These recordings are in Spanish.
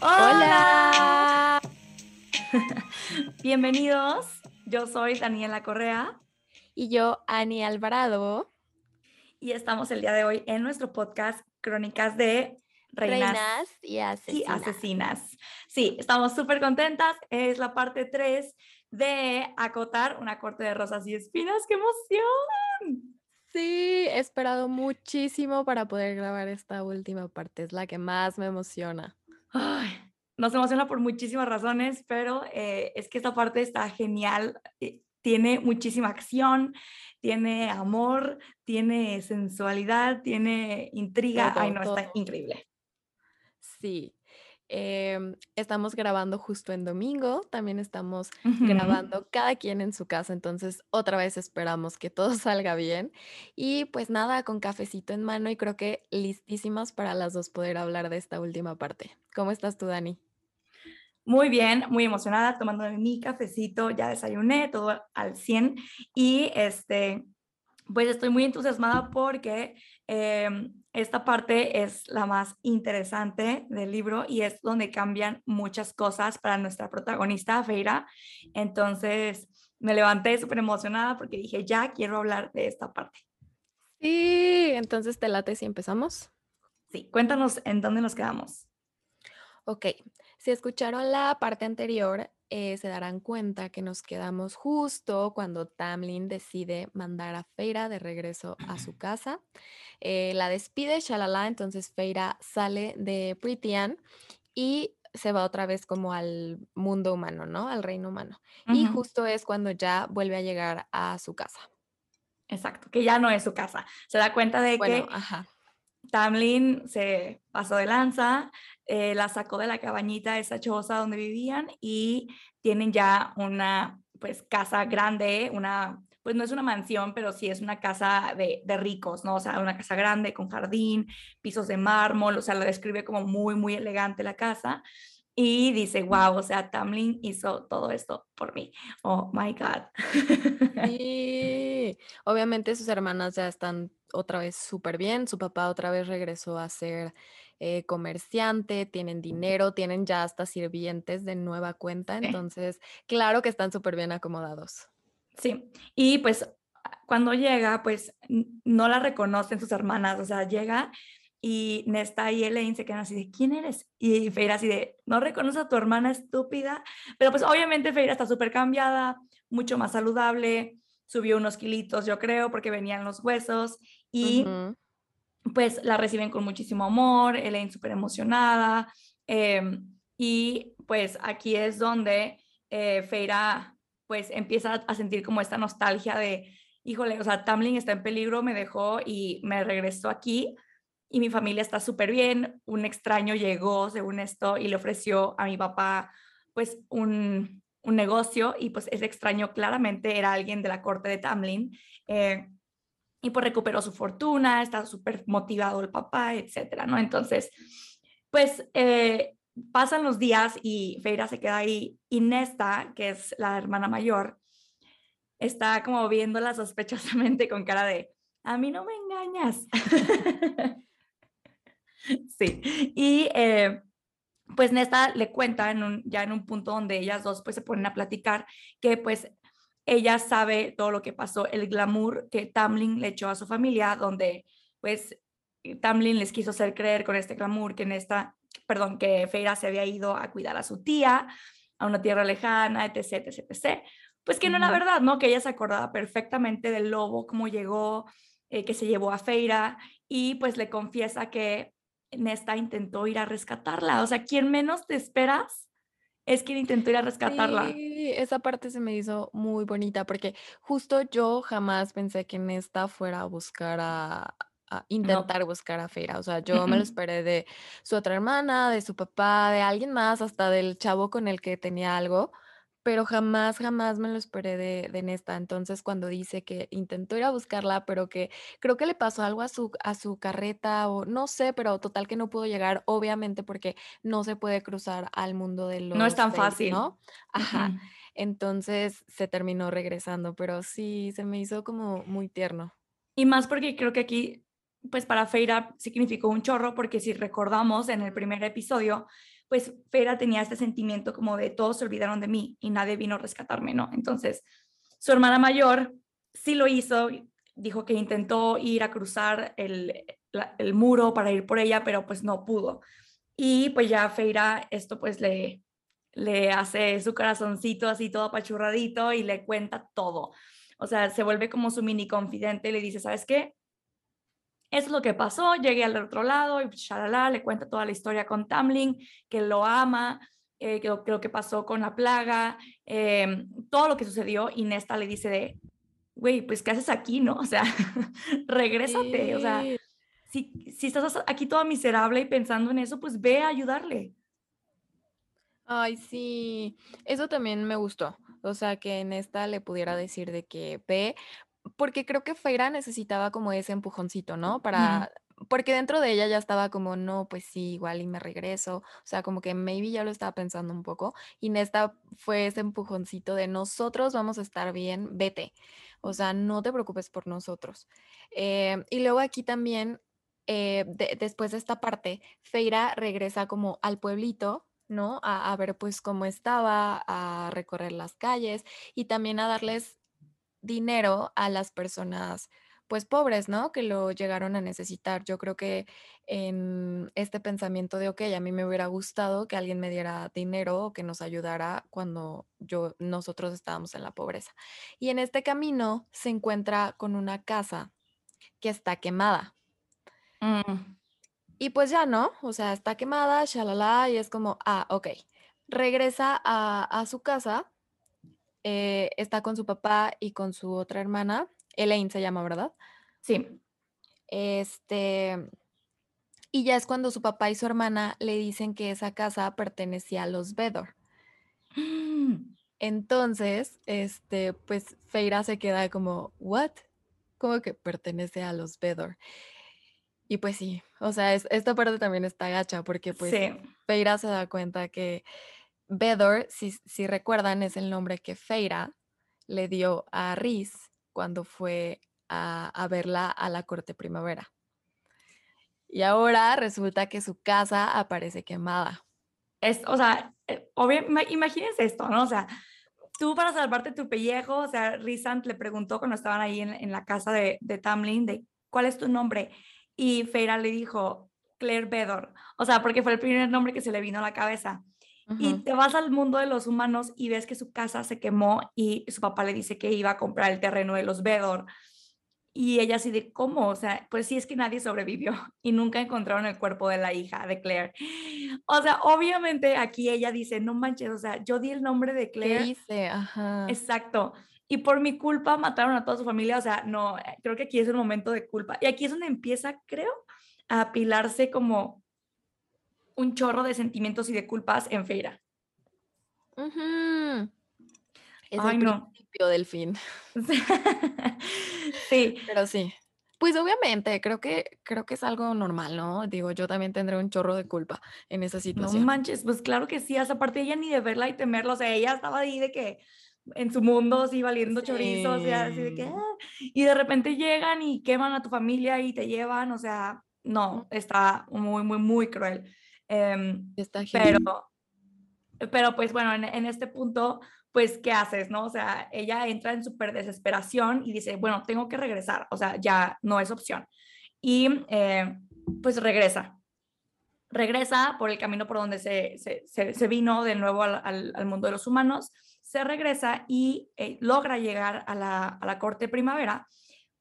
Hola. Bienvenidos. Yo soy Daniela Correa. Y yo, Ani Alvarado. Y estamos el día de hoy en nuestro podcast Crónicas de Reinas, y, asesinas. y Asesinas. Sí, estamos súper contentas. Es la parte 3 de Acotar, una corte de rosas y espinas. ¡Qué emoción! Sí, he esperado muchísimo para poder grabar esta última parte. Es la que más me emociona. Ay, nos emociona por muchísimas razones, pero eh, es que esta parte está genial. eh, Tiene muchísima acción, tiene amor, tiene sensualidad, tiene intriga. Todo, Ay, no, está increíble. Sí. Em, estamos grabando justo en domingo. También estamos grabando cada quien en su casa. Entonces, otra vez esperamos que todo salga bien. Y pues nada, con cafecito en mano y creo que listísimas para las dos poder hablar de esta última parte. ¿Cómo estás tú, Dani? Muy bien, muy emocionada, tomando mi cafecito, ya desayuné, todo al 100 y este, pues estoy muy entusiasmada porque em, esta parte es la más interesante del libro y es donde cambian muchas cosas para nuestra protagonista, Feira. Entonces me levanté súper emocionada porque dije, ya quiero hablar de esta parte. Sí, entonces te late si empezamos. Sí, cuéntanos en dónde nos quedamos. Ok, si escucharon la parte anterior, eh, se darán cuenta que nos quedamos justo cuando Tamlin decide mandar a Feira de regreso a su casa. Eh, la despide, shalala, entonces Feira sale de Prythian y se va otra vez como al mundo humano, ¿no? Al reino humano. Y justo es cuando ya vuelve a llegar a su casa. Exacto, que ya no es su casa. Se da cuenta de Bueno, que ajá. Tamlin se pasó de lanza, eh, la sacó de la cabañita, esa choza donde vivían y tienen ya una pues casa grande, una pues no es una mansión, pero sí es una casa de, de ricos, ¿no? O sea, una casa grande con jardín, pisos de mármol, o sea, la describe como muy, muy elegante la casa. Y dice, wow, o sea, Tamlin hizo todo esto por mí. Oh my God. Sí, obviamente sus hermanas ya están otra vez súper bien, su papá otra vez regresó a ser eh, comerciante, tienen dinero, tienen ya hasta sirvientes de nueva cuenta, Sí. entonces claro que están súper bien acomodados. Sí, y pues cuando llega, pues no la reconocen sus hermanas, o sea, llega y Nesta y Elaine se quedan así de, ¿quién eres? Y Feira así de, no reconoce a tu hermana estúpida, pero pues obviamente Feira está súper cambiada, mucho más saludable, subió unos kilitos, yo creo, porque venían los huesos y. pues la reciben con muchísimo amor, Elaine súper emocionada, em, y pues aquí es donde eh, Feira pues empieza a sentir como esta nostalgia de, híjole, o sea, Tamlin está en peligro, me dejó y me regresó aquí y mi familia está súper bien, un extraño llegó, según esto, y le ofreció a mi papá pues un, un negocio y pues ese extraño claramente era alguien de la corte de Tamlin. eh, y pues recuperó su fortuna, está súper motivado el papá, etcétera, ¿no? Entonces, pues eh, pasan los días y Feira se queda ahí y Nesta, que es la hermana mayor, está como viéndola sospechosamente con cara de, a mí no me engañas. sí, y eh, pues Nesta le cuenta ya en un punto donde ellas dos pues se ponen a platicar que pues ella sabe todo lo que pasó, el glamour que Tamlin le echó a su familia, donde pues Tamlin les quiso hacer creer con este glamour que en esta, perdón, que Feira se había ido a cuidar a su tía, a una tierra lejana, etc, etc, etc. Pues que no era verdad, ¿no? Que ella se acordaba perfectamente del lobo, cómo llegó, eh, que se llevó a Feira y pues le confiesa que Nesta intentó ir a rescatarla. O sea, quien menos te esperas es quien intentó ir a rescatarla. Sí, esa parte se me hizo muy bonita porque justo yo jamás pensé que Nesta fuera a buscar a, a No. intentar buscar a Feira. O sea, yo me lo esperé de su otra hermana, de su papá, de alguien más, hasta del chavo con el que tenía algo, pero jamás, jamás me lo esperé de, de Nesta. Entonces, cuando dice que intentó ir a buscarla, pero que creo que le pasó algo a su, a su carreta o no sé, pero total que no pudo llegar, obviamente porque no se puede cruzar al mundo de No es los tan fácil. ¿no? Ajá. mm. entonces se terminó regresando, pero sí, se me hizo como muy tierno. Y más porque creo que aquí, pues para Feira significó un chorro, porque si recordamos en el primer episodio, pues Feira tenía este sentimiento como de todos se olvidaron de mí y nadie vino a rescatarme, ¿no? Entonces, su hermana mayor sí lo hizo, dijo que intentó ir a cruzar el, el muro para ir por ella, pero pues no pudo. Y pues ya Feira esto pues le, le hace su corazoncito así todo apachurradito y le cuenta todo. O sea, se vuelve como su mini confidente y le dice, ¿sabes qué? Eso es lo que pasó, llegué al otro lado y shalala, le cuenta toda la historia con Tamlin, que lo ama, eh, que, lo, que pasó con la plaga, em, todo lo que sucedió y Nesta le dice de, güey, pues ¿qué haces aquí, no? O sea, regrésate, o sea, si, si estás aquí toda miserable y pensando en eso, pues ve a ayudarle. Ay, sí, eso también me gustó. O sea, que en esta le pudiera decir de que ve, porque creo que Feira necesitaba como ese empujoncito, ¿no? Para, porque dentro de ella ya estaba como, no, pues sí, igual y me regreso. O sea, como que maybe ya lo estaba pensando un poco. Y Nesta fue ese empujoncito de nosotros vamos a estar bien, vete. O sea, no te preocupes por nosotros. Eh, y luego aquí también, eh, después de esta parte, Feira regresa como al pueblito ¿no? A, a, ver pues cómo estaba, a recorrer las calles y también a darles dinero a las personas pues pobres, ¿no? Que lo llegaron a necesitar. Yo creo que en este pensamiento de, ok, a mí me hubiera gustado que alguien me diera dinero o que nos ayudara cuando yo, nosotros estábamos en la pobreza. Y en este camino se encuentra con una casa que está quemada. Mm. Y pues ya no, o sea, está quemada, shalala, y es como, ah, ok. Regresa a, a su casa, eh, está con su papá y con su otra hermana, Elaine se llama, ¿verdad? Sí. Este, y ya es cuando su papá y su hermana le dicen que esa casa pertenecía a los Vedor. Entonces, este, pues Feira se queda como, ¿what? ¿Cómo que pertenece a los Vedor? Y pues sí, o sea, esta parte también está gacha porque pues Feira se da cuenta que Bedor, si, si recuerdan, es el nombre que Feira le dio a Riz cuando fue a, verla a la corte primavera. Y ahora resulta que su casa aparece quemada. Es, o sea, eh, imagínense esto, ¿no? O sea, tú para salvarte tu pellejo, o sea, Rizant le preguntó cuando estaban ahí en, la casa de, de Tamlin de cuál es tu nombre y Feira le dijo Claire Bedor, o sea, porque fue el primer nombre que se le vino a la cabeza. Y te vas al mundo de los humanos y ves que su casa se quemó y su papá le dice que iba a comprar el terreno de los Bedor. Y ella así de, ¿cómo? O sea, pues sí es que nadie sobrevivió y nunca encontraron el cuerpo de la hija de Claire. O sea, obviamente aquí ella dice, no manches, o sea, yo di el nombre de Claire. ¿Qué hice? Ajá. Exacto y por mi culpa mataron a toda su familia, o sea, no, eh, creo que aquí es un momento de culpa. Y aquí es donde empieza, creo, a apilarse como un chorro de sentimientos y de culpas en Feira. Es el principio del fin. sí. Pero sí. Pues obviamente, creo que, creo que es algo normal, ¿no? Digo, yo también tendré un chorro de culpa en esa situación. No manches, pues claro que sí, esa parte ella ni de verla y temerla, o sea, ella estaba ahí de que en su mundo así valiendo chorizo, o sea, así de que, ah", y de repente llegan y queman a tu familia y te llevan, o sea, no, está muy, muy, muy cruel. Em, está pero, pero pues bueno, en, este punto, pues, ¿qué haces, no? O sea, ella entra en súper desesperación y dice, bueno, tengo que regresar, o sea, ya no es opción. Y eh, pues regresa. Regresa por el camino por donde se, se, se vino de nuevo al, al, al mundo de los humanos se regresa y eh, logra llegar a la, corte primavera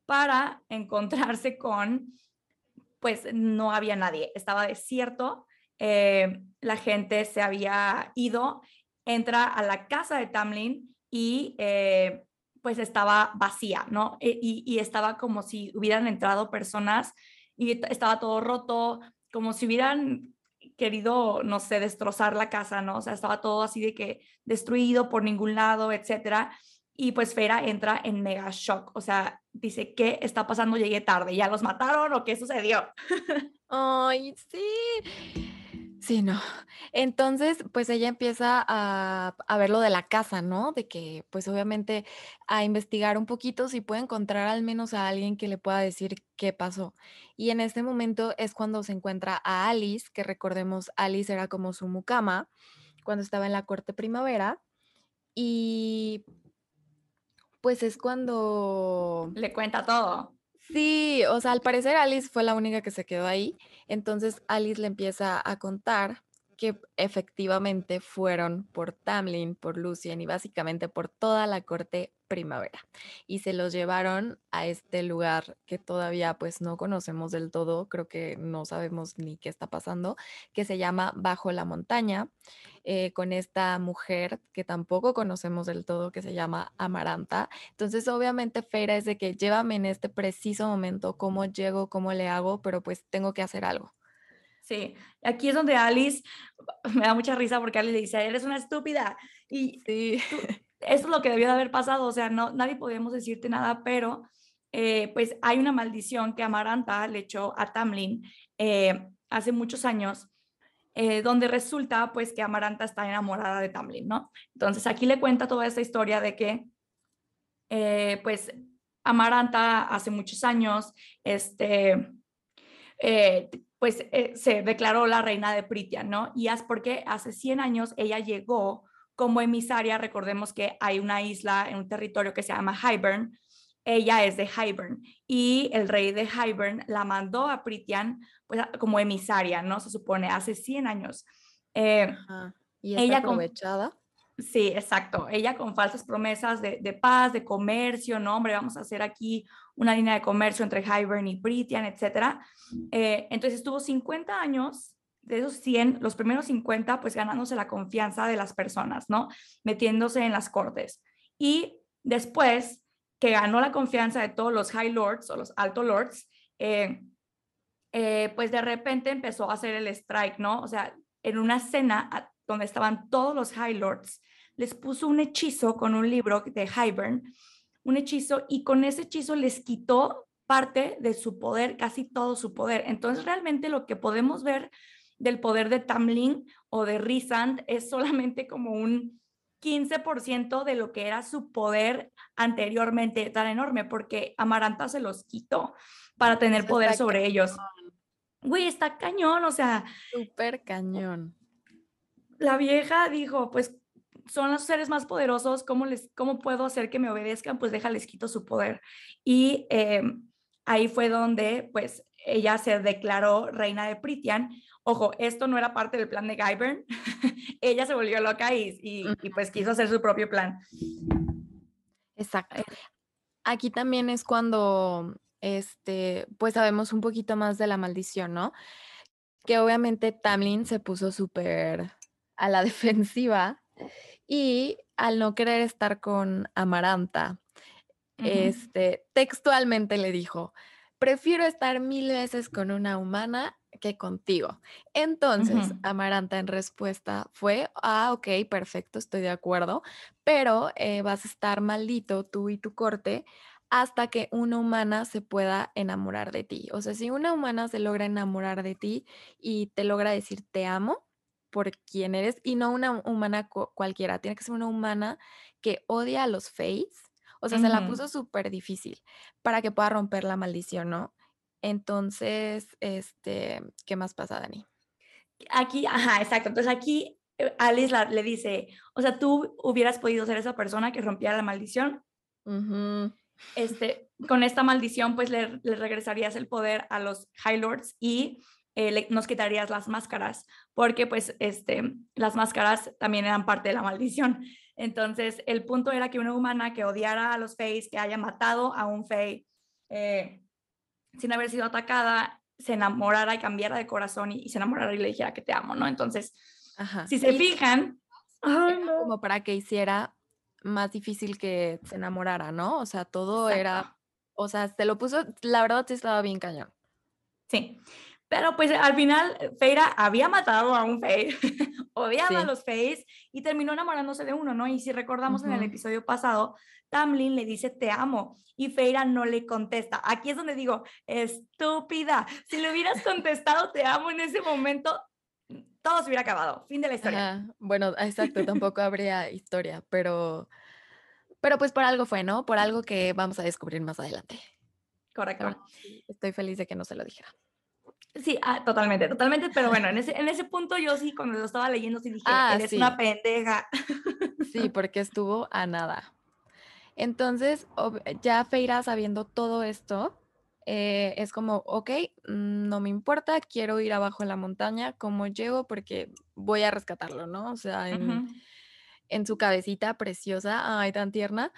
para encontrarse con, pues no había nadie, estaba desierto, eh, la gente se había ido, entra a la casa de Tamlin y eh, pues estaba vacía, ¿no? E, y, y, estaba como si hubieran entrado personas y estaba todo roto, como si hubieran querido, no sé, destrozar la casa, ¿no? O sea, estaba todo así de que destruido por ningún lado, etcétera. Y pues Fera entra en mega shock, o sea, dice, ¿qué está pasando? Llegué tarde, ¿ya los mataron o qué sucedió? Ay, sí. Sí, no. Entonces, pues ella empieza a, ver lo de la casa, ¿no? De que, pues obviamente, a investigar un poquito si puede encontrar al menos a alguien que le pueda decir qué pasó. Y en este momento es cuando se encuentra a Alice, que recordemos, Alice era como su mucama cuando estaba en la corte primavera. Y pues es cuando Le cuenta todo. Sí, o sea, al parecer Alice fue la única que se quedó ahí. Entonces Alice le empieza a contar que efectivamente fueron por Tamlin, por Lucien y básicamente por toda la corte primavera. Y se los llevaron a este lugar que todavía pues no conocemos del todo, creo que no sabemos ni qué está pasando, que se llama Bajo la Montaña, eh, con esta mujer que tampoco conocemos del todo, que se llama Amaranta. Entonces obviamente Feira es de que llévame en este preciso momento, cómo llego, cómo le hago, pero pues tengo que hacer algo. Sí, aquí es donde Alice me da mucha risa porque Alice le dice, eres una estúpida. Y sí. eso es lo que debió de haber pasado, o sea, no, nadie podemos decirte nada, pero eh, pues hay una maldición que Amaranta le echó a Tamlin eh, hace muchos años, eh, donde resulta pues que Amaranta está enamorada de Tamlin, ¿no? Entonces aquí le cuenta toda esta historia de que pues Amaranta hace muchos años, este pues eh, se declaró la reina de Pritian, ¿no? Y es porque hace 100 años ella llegó como emisaria, recordemos que hay una isla en un territorio que se llama Hybern, ella es de Hybern y el rey de Hybern la mandó a Pritian pues, como emisaria, ¿no? Se supone, hace 100 años. Eh, y ella aprovechada. Sí, exacto. Ella con falsas promesas de, de, paz, de comercio, no, hombre, vamos a hacer aquí una línea de comercio entre Hybern y Britian, etcétera. Eh, entonces estuvo 50 años, de esos 100, los primeros 50, pues ganándose la confianza de las personas, ¿no? Metiéndose en las cortes. Y después que ganó la confianza de todos los High Lords o los Alto Lords, eh, eh, pues de repente empezó a hacer el strike, ¿no? O sea, en una cena donde estaban todos los High Lords, les puso un hechizo con un libro de Hybern, un hechizo, y con ese hechizo les quitó parte de su poder, casi todo su poder. Entonces, realmente lo que podemos ver del poder de Tamlin o de Rysand es solamente como un 15% de lo que era su poder anteriormente tan enorme, porque Amaranta se los quitó para tener poder sobre ellos. Güey, está cañón, o sea. Súper cañón. La vieja dijo, pues son los seres más poderosos, ¿cómo, les, cómo puedo hacer que me obedezcan? Pues déjales quito su poder. Y em, ahí fue donde, pues, ella se declaró reina de Pritian. Ojo, esto no era parte del plan de Guyburn. ella se volvió loca y, y, pues quiso hacer su propio plan. Exacto. Aquí también es cuando, este, pues sabemos un poquito más de la maldición, ¿no? Que obviamente Tamlin se puso súper a la defensiva y al no querer estar con Amaranta, este, textualmente le dijo, prefiero estar mil veces con una humana que contigo. Entonces, Amaranta en respuesta fue, ah, ok, perfecto, estoy de acuerdo, pero eh, vas a estar maldito tú y tu corte hasta que una humana se pueda enamorar de ti. O sea, si una humana se logra enamorar de ti y te logra decir te amo, por quién eres y no una humana cualquiera, tiene que ser una humana que odia a los Fays. O sea, se la puso súper difícil para que pueda romper la maldición, ¿no? Entonces, este, ¿qué más pasa, Dani? Aquí, ajá, exacto. Entonces aquí eh, Alice le dice, o sea, tú hubieras podido ser esa persona que rompiera la maldición. Este, con esta maldición, pues le, le, regresarías el poder a los High Lords y eh, nos quitarías las máscaras, porque pues este, las máscaras también eran parte de la maldición. Entonces, el punto era que una humana que odiara a los Fays, que haya matado a un Fey eh, sin haber sido atacada, se enamorara y cambiara de corazón y, se enamorara y le dijera que te amo, ¿no? Entonces, si se fijan... Como para que hiciera más difícil que se enamorara, ¿no? O sea, todo era, o sea, se lo puso, la verdad sí estaba bien cañón. Sí, pero pues al final Feira había matado a un Fey, odiaba a los Feys y terminó enamorándose de uno, ¿no? Y si recordamos en el episodio pasado, Tamlin le dice te amo y Feira no le contesta. Aquí es donde digo, estúpida, si le hubieras contestado te amo en ese momento, todo se hubiera acabado. Fin de la historia. Ajá. Bueno, exacto, tampoco habría historia, pero, pero pues por algo fue, ¿no? Por algo que vamos a descubrir más adelante. Correcto. Sí, estoy feliz de que no se lo dijera. Sí, ah, totalmente, totalmente, pero bueno, en ese, en ese punto yo sí, cuando lo estaba leyendo, sí dije, Ah, eres sí. una pendeja. Sí, porque estuvo a nada. Entonces, ya Feira sabiendo todo esto, eh, es como, ok, no me importa, quiero ir abajo en la montaña, ¿cómo llego? Porque voy a rescatarlo, ¿no? O sea, en, Ujú. en su cabecita preciosa, ay, tan tierna,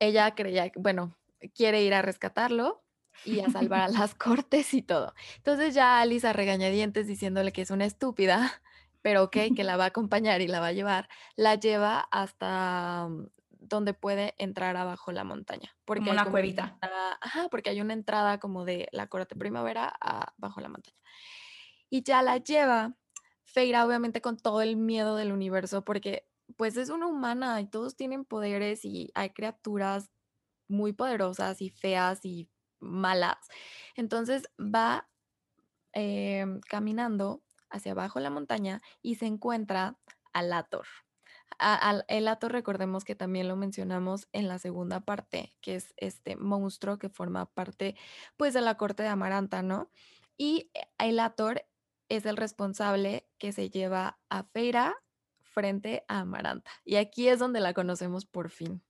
ella creía, bueno, quiere ir a rescatarlo y a salvar a las cortes y todo. Entonces ya Alice a regañadientes diciéndole que es una estúpida, pero ok, que la va a acompañar y la va a llevar, la lleva hasta mm, donde puede entrar abajo la montaña, porque Como hay una como cuevita. una- ajá, porque hay una entrada como de la corte primavera a, bajo la montaña. Y ya la lleva, Feira obviamente con todo el miedo del universo, porque pues es una humana y todos tienen poderes y hay criaturas muy poderosas y feas y malas. Entonces va em, caminando hacia abajo la montaña y se encuentra a Lator. A- al- el Lator, recordemos que también lo mencionamos en la segunda parte, que es este monstruo que forma parte pues de la corte de Amaranta, ¿no? Y el Lator es el responsable que se lleva a Feira frente a Amaranta. Y aquí es donde la conocemos por fin.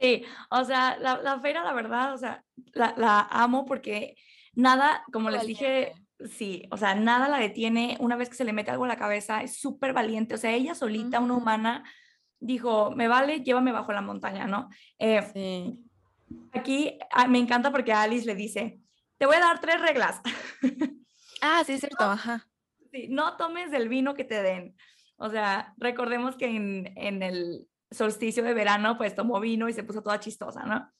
Sí, o sea, la, la Feira, la verdad, o sea, la, la amo porque nada, como les dije, sí, o sea, nada la detiene. Una vez que se le mete algo a la cabeza, es súper valiente. O sea, ella solita, una humana, dijo, me vale, llévame bajo la montaña, ¿no? Eh, Sí. Aquí ah, me encanta porque Alice le dice, te voy a dar tres reglas. Ah, sí, es cierto, ajá. Sí, no tomes del vino que te den. O sea, recordemos que en, en el solsticio de verano, pues tomó vino y se puso toda chistosa, ¿no?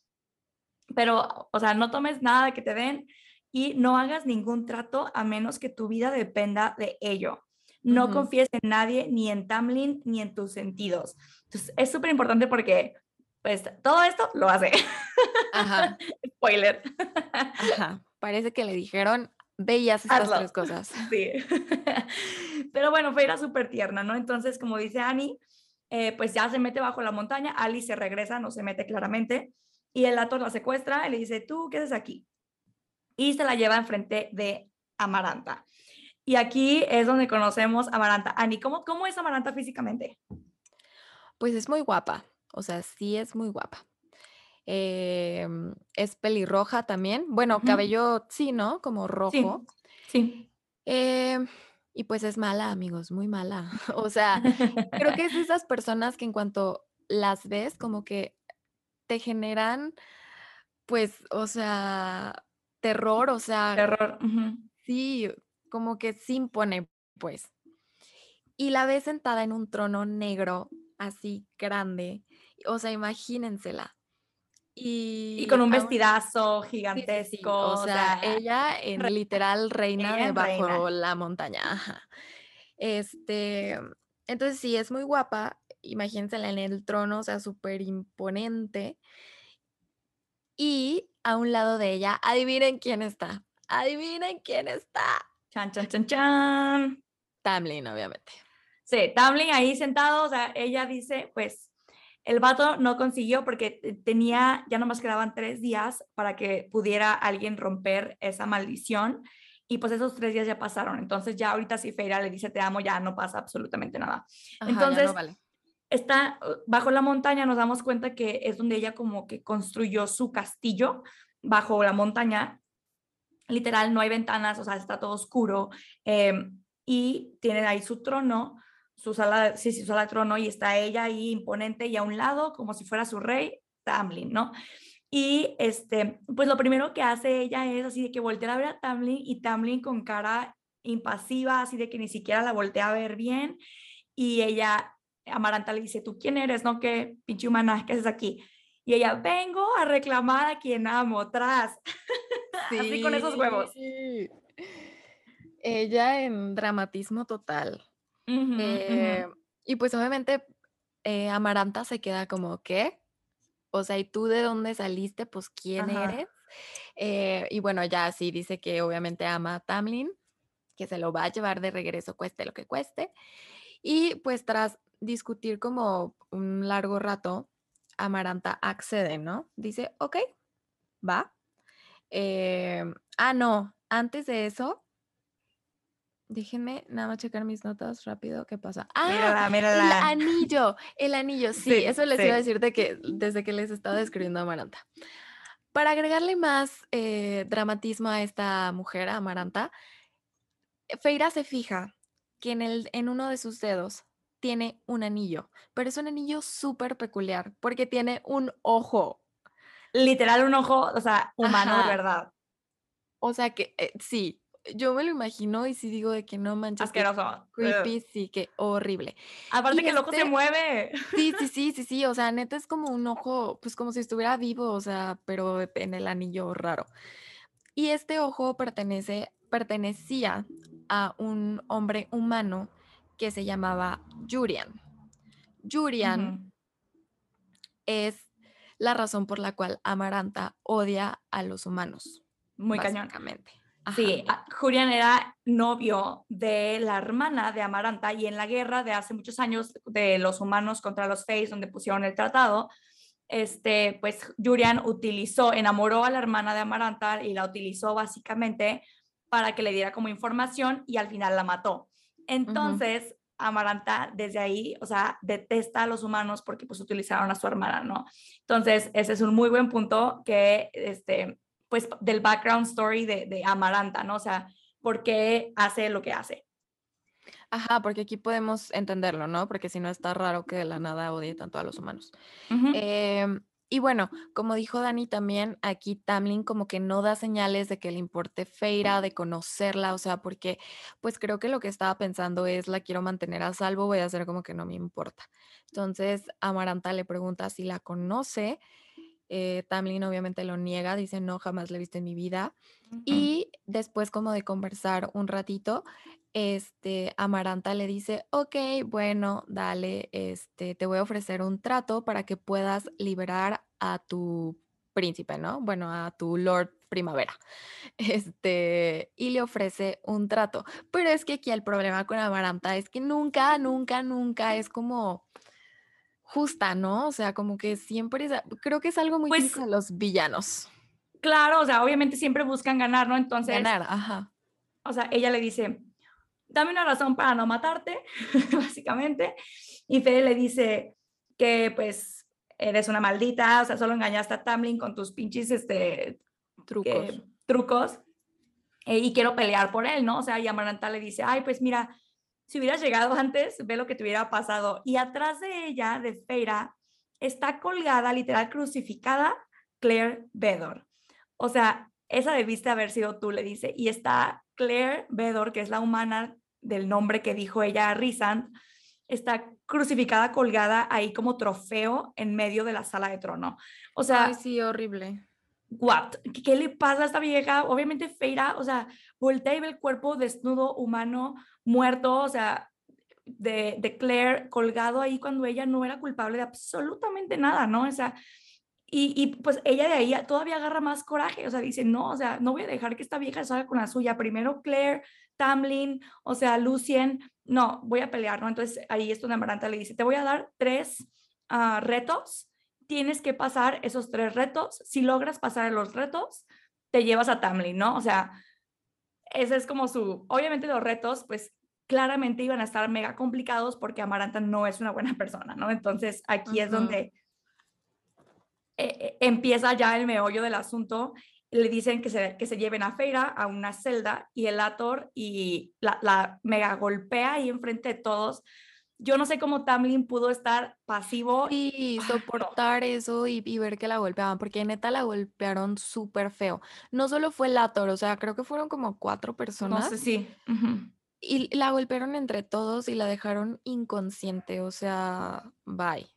Pero, o sea, no tomes nada que te den y no hagas ningún trato a menos que tu vida dependa de ello. No Ujú. confíes en nadie, ni en Tamlin, ni en tus sentidos. Entonces, es súper importante porque, pues, todo esto lo hace. Ajá, Spoiler. ajá. Parece que le dijeron, ve y haz estas Hazlo. tres cosas. Sí. Pero bueno, Feira súper tierna, ¿no? Entonces, como dice Annie, eh, pues ya se mete bajo la montaña, Ali se regresa, no se mete claramente, y el Ator la secuestra y le dice, ¿tú qué haces aquí? Y se la lleva enfrente de Amaranta. Y aquí es donde conocemos a Amaranta. Annie, ¿cómo, ¿cómo es Amaranta físicamente? Pues es muy guapa, o sea, sí es muy guapa. Em, es pelirroja también. Bueno, cabello, sí, ¿no? Como Sí, rojo. sí. Em, y pues es mala, amigos, muy mala. O sea, creo que es esas personas que en cuanto las ves, como que te generan, pues, o sea, terror, o sea, Terror. sí, como que sí impone, pues. Y la ves sentada en un trono negro, así grande. O sea, imagínensela. Y Y con un vestidazo sí, sí, sí, gigantesco. O sea, ella en reina, literal reina de en reina. bajo la montaña. ajá. Este, entonces sí, es muy guapa. Imagínensela en el trono, o sea, súper imponente. Y a un lado de ella, adivinen quién está. Adivinen quién está. Chan, chan, chan, chan. Tamlin, obviamente. Sí, Tamlin ahí sentado, o sea, ella dice, pues, el vato no consiguió porque te- tenía, ya nomás quedaban tres días para que pudiera alguien romper esa maldición y pues esos tres días ya pasaron. Entonces ya ahorita si Feira le dice te amo, ya no pasa absolutamente nada. Ajá, Entonces, no vale. está uh, bajo la montaña, nos damos cuenta que es donde ella como que construyó su castillo bajo la montaña. Literal, no hay ventanas, o sea, está todo oscuro. em, y tiene ahí su trono, su sala, sí, sí, su sala de trono, y está ella ahí imponente y a un lado, como si fuera su rey, Tamlin, ¿no? Y este, pues lo primero que hace ella es así de que voltea a ver a Tamlin y Tamlin con cara impasiva, así de que ni siquiera la voltea a ver bien. Y ella, Amaranta le dice, ¿tú quién eres? No, que pinche humana, ¿qué haces aquí? Y ella, vengo a reclamar a quien amo, tras. Así con esos huevos. Sí. Ella en dramatismo total. Ujú, Eh, ujú. y pues obviamente eh, Amaranta se queda como, ¿qué? O sea, ¿y tú de dónde saliste? Pues ¿quién Ajá. eres? Eh, y bueno, ya sí dice que obviamente ama a Tamlin. que se lo va a llevar de regreso, cueste lo que cueste. Y pues tras discutir como un largo rato, Amaranta accede, ¿no? Dice, ok, va. Em, ah, no, antes de eso, déjenme nada más checar mis notas rápido, ¿qué pasa? Ah, mírala, el anillo, el anillo, sí, eso les iba a decir de que desde que les estaba describiendo a Amaranta. Para agregarle más eh, dramatismo a esta mujer, a Amaranta, Feira se fija que en, el, en uno de sus dedos tiene un anillo, pero es un anillo súper peculiar porque tiene un ojo. Literal un ojo, o sea, humano verdad. O sea que eh, sí, yo me lo imagino y sí digo de que no manches. Asqueroso. Creepy, sí, que horrible. Aparte que el ojo se este mueve. Sí, sí, sí, sí, sí. O sea, neta es como un ojo, pues como si estuviera vivo, o sea, pero en el anillo raro. Y este ojo pertenece, pertenecía a un hombre humano que se llamaba Jurian. Jurian es la razón por la cual Amaranta odia a los humanos. Muy Sí, ah, Jurian era novio de la hermana de Amaranta y en la guerra de hace muchos años de los humanos contra los Feys, donde pusieron el tratado, este, pues Jurian utilizó, enamoró a la hermana de Amaranta y la utilizó básicamente para que le diera como información y al final la mató. Entonces, Amaranta desde ahí, o sea, detesta a los humanos porque pues utilizaron a su hermana, ¿no? Entonces, ese es un muy buen punto que, este, pues, del background story de, de Amaranta, ¿no? O sea, ¿por qué hace lo que hace? Ajá, porque aquí podemos entenderlo, ¿no? Porque si no está raro que de la nada odie tanto a los humanos. Y bueno, como dijo Dani también, aquí Tamlin como que no da señales de que le importe Feira, de conocerla, o sea, porque pues creo que lo que estaba pensando es la quiero mantener a salvo, voy a hacer como que no me importa. Entonces Amaranta le pregunta si la conoce, eh, Tamlin obviamente lo niega, dice no, jamás le he visto en mi vida. Y después como de conversar un ratito, este, Amaranta le dice, ok, bueno, dale, este, te voy a ofrecer un trato para que puedas liberar a tu príncipe, ¿no? Bueno, a tu Lord Primavera. Este, y le ofrece un trato. Pero es que aquí el problema con Amaranta es que nunca, nunca, nunca es como justa, ¿no? O sea, como que siempre es, creo que es algo muy pues, de los villanos. Claro, o sea, obviamente siempre buscan ganar, ¿no? Entonces. Ganar, ajá. O sea, ella le dice, dame una razón para no matarte, básicamente. Y Fede le dice que pues eres una maldita, o sea, solo engañaste a Tamlin con tus pinches este, trucos. trucos eh, y quiero pelear por él, ¿no? O sea, y Amaranta le dice, ay, pues mira, si hubieras llegado antes, ve lo que te hubiera pasado. Y atrás de ella, de Feira, está colgada, literal crucificada, Claire Bedor. O sea, esa debiste haber sido tú, le dice. Y está Claire Bedor, que es la humana del nombre que dijo ella a Rizant, está crucificada, colgada ahí como trofeo en medio de la sala de trono. O sea... Ay, sí, horrible. What? ¿Qué le pasa a esta vieja? Obviamente Feira, o sea, voltea y ve el cuerpo desnudo, humano, muerto, o sea, de, de Claire colgado ahí cuando ella no era culpable de absolutamente nada, ¿no? O sea, y, y, pues ella de ahí todavía agarra más coraje, o sea, dice, no, o sea, no voy a dejar que esta vieja salga con la suya. Primero Claire, Tamlin, o sea, Lucien, no, voy a pelear, ¿no? Entonces ahí es donde Amaranta le dice, te voy a dar tres ah, retos, tienes que pasar esos tres retos. Si logras pasar los retos, te llevas a Tamlin, ¿no? O sea, ese es como su, obviamente los retos, pues claramente iban a estar mega complicados porque Amaranta no es una buena persona, ¿no? Entonces aquí es donde eh, eh, empieza ya el meollo del asunto. Le dicen que se, que se lleven a Feira a una celda y el Ator y la, la mega golpea ahí enfrente de todos. Yo no sé cómo Tamlin pudo estar pasivo. Y soportar eso y, ver que la golpeaban, porque neta la golpearon súper feo. No solo fue el Ator, o sea, creo que fueron como cuatro personas. No sé, sí. Y la golpearon entre todos y la dejaron inconsciente, o sea, bye.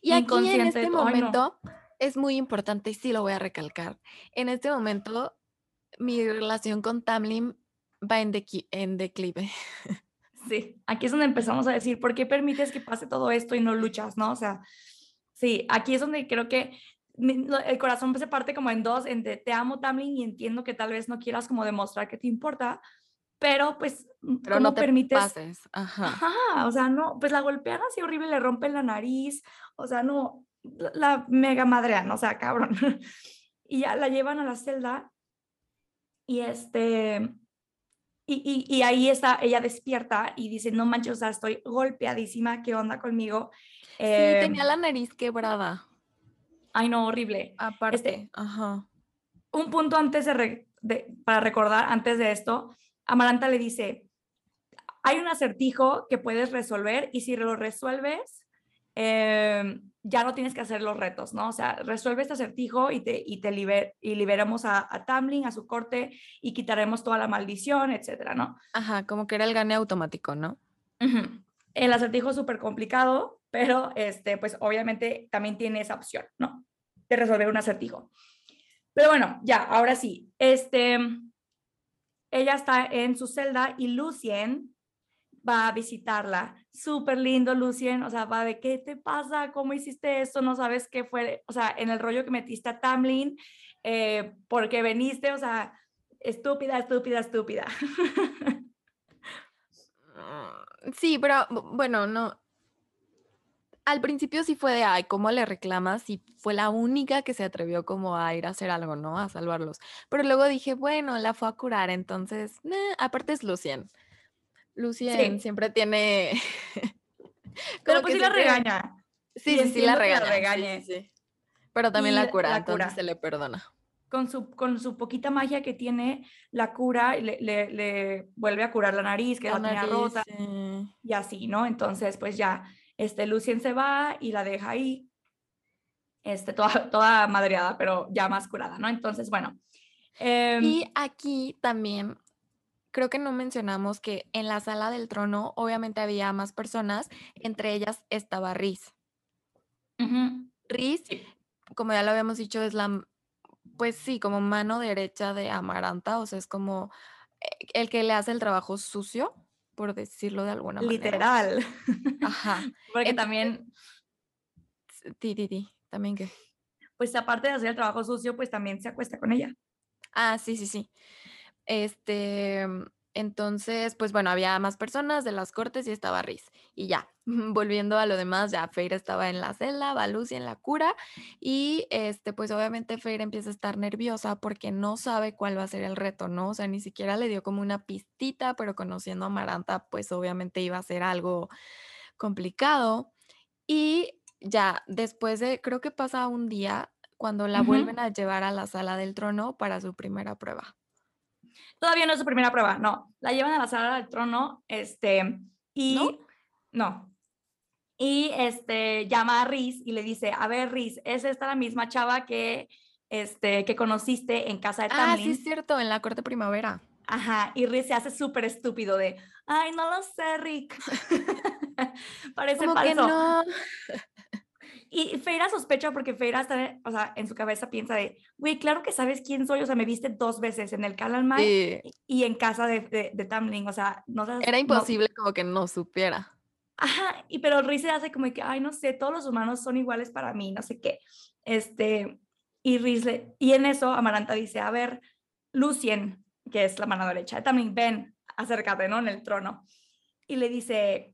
Y aquí en este momento, es muy importante y sí lo voy a recalcar. En este momento, mi relación con Tamlin va en, en declive. Sí, aquí es donde empezamos a decir, ¿por qué permites que pase todo esto y no luchas, no? O sea, sí, aquí es donde creo que el corazón se parte como en dos, entre te amo Tamlin y entiendo que tal vez no quieras como demostrar que te importa, pero pues, pero no te permites? pases. Ajá. Ajá, o sea, no, pues la golpean así horrible, le rompen la nariz, o sea, no, la, mega madrean, o sea, cabrón. y ya la llevan a la celda y este, y, y, ahí está, ella despierta y dice, no manches, o sea, estoy golpeadísima, ¿qué onda conmigo? sí, tenía em la nariz quebrada. Ay, no, horrible. Aparte, este, ajá. Un punto antes de, para recordar, antes de esto, Amaranta le dice, hay un acertijo que puedes resolver y si lo resuelves, eh, ya no tienes que hacer los retos, ¿no? O sea, resuelve este acertijo y te, y te liber, y liberamos a, a Tamlin, a su corte, y quitaremos toda la maldición, etcétera, ¿no? Ajá, como que era el gane automático, ¿no? El acertijo es súper complicado, pero este, pues obviamente también tiene esa opción, ¿no? De resolver un acertijo. Pero bueno, ya, ahora sí, este, ella está en su celda y Lucien va a visitarla. Súper lindo, Lucien, o sea, va de, ¿qué te pasa? ¿Cómo hiciste esto? No sabes qué fue, o sea, en el rollo que metiste a Tamlin, eh, porque veniste, o sea, estúpida, estúpida, estúpida. Sí, pero bueno, no. Al principio sí fue de, ay, ¿cómo le reclamas? Y fue la única que se atrevió como a ir a hacer algo, ¿no? A salvarlos. Pero luego dije, bueno, la fue a curar, entonces, aparte es Lucien. Lucien siempre tiene. Pero pues sí la regaña. Sí, sí, sí, la regaña. Pero también la cura, entonces se le perdona. Con su, con su poquita magia que tiene, la cura y le, le, vuelve a curar la nariz, que la, tenía rota. Y así, ¿no? Entonces, pues ya, este, Lucien se va y la deja ahí, este, toda, toda madreada, pero ya más curada, ¿no? Entonces, bueno. y em aquí también creo que no mencionamos que en la sala del trono obviamente había más personas, entre ellas estaba Riz. Riz, como ya lo habíamos dicho, es la, pues sí, como mano derecha de Amaranta, o sea, es como eh, el que le hace el trabajo sucio, por decirlo de alguna manera. Literal. Ajá. Porque también... Ti, ti, ti, también qué. Pues aparte de hacer el trabajo sucio, pues también se acuesta con ella. Ah, sí, sí, sí. Este, entonces, pues bueno, había más personas de las cortes y estaba Riz. Y ya, volviendo a lo demás, ya Feira estaba en la celda, va Lucy en la cura y este, pues obviamente Feira empieza a estar nerviosa porque no sabe cuál va a ser el reto, ¿no? O sea, ni siquiera le dio como una pistita, pero conociendo a Maranta, pues obviamente iba a ser algo complicado. Y ya, después de, creo que pasa un día cuando la vuelven a llevar a la sala del trono para su primera prueba. Todavía no es su primera prueba, no. La llevan a la sala del trono, este, y no. Y este llama a Riz y le dice, a ver, Riz, ¿es esta la misma chava que, este, que conociste en casa de Tamlin? Ah, sí, es cierto, en la corte primavera. Ajá, y Riz se hace súper estúpido de, ay, no lo sé, Rick. Parece Como Que no. Y Feira sospecha porque Feira está, o sea, en su cabeza piensa de, güey, claro que sabes quién soy, o sea, me viste dos veces en el Canal y en casa de, de, Tamlin, o sea, no sabes. Era imposible como que no supiera. Ajá, y pero Riz se hace como que, ay, no sé, todos los humanos son iguales para mí, no sé qué. Este, y Riz le, y en eso Amaranta dice, a ver, Lucien, que es la mano derecha, Tamlin, ven, acércate, ¿no? En el trono. Y le dice,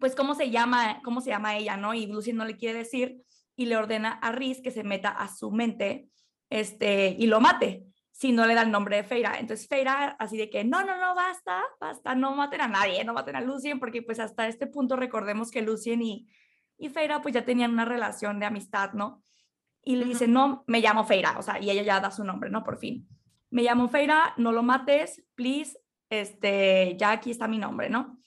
pues cómo se llama, cómo se llama ella, ¿no? Y Lucy no le quiere decir y le ordena a Riz que se meta a su mente este, y lo mate si no le da el nombre de Feira. Entonces Feira así de que, no, no, no, basta, basta, no maten a nadie, no maten a Lucien, porque pues hasta este punto recordemos que Lucien y, y Feira pues ya tenían una relación de amistad, ¿no? Y le dice, no, me llamo Feira, o sea, y ella ya da su nombre, ¿no? Por fin. Me llamo Feira, no lo mates, please, este, ya aquí está mi nombre, ¿no?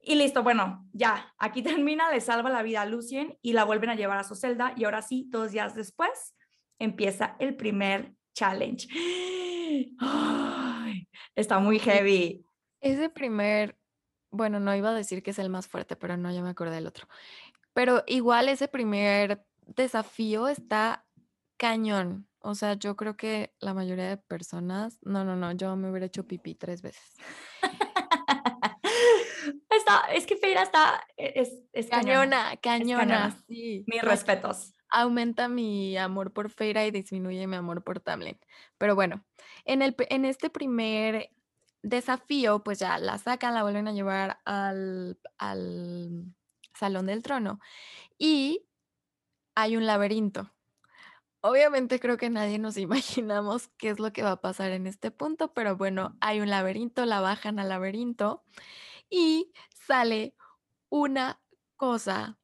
Y listo, bueno, ya, aquí termina, le salva la vida a Lucien y la vuelven a llevar a su celda y ahora sí, dos días después, empieza el primer challenge. está muy heavy. Ese primer, bueno, no iba a decir que es el más fuerte, pero no, ya me acordé del otro. Pero igual ese primer desafío está cañón. O sea, yo creo que la mayoría de personas, no, no, no, yo me hubiera hecho pipí tres veces. Está, es que Feira está, e, es, cañona, cañona, sí. Mis respetos. Aumenta mi amor por Feira y disminuye mi amor por Tamlin. Pero bueno, en, el, en este primer desafío, pues ya la sacan, la vuelven a llevar al al salón del trono y hay un laberinto. Obviamente creo que nadie nos imaginamos qué es lo que va a pasar en este punto, pero bueno, hay un laberinto, la bajan al laberinto y sale una cosa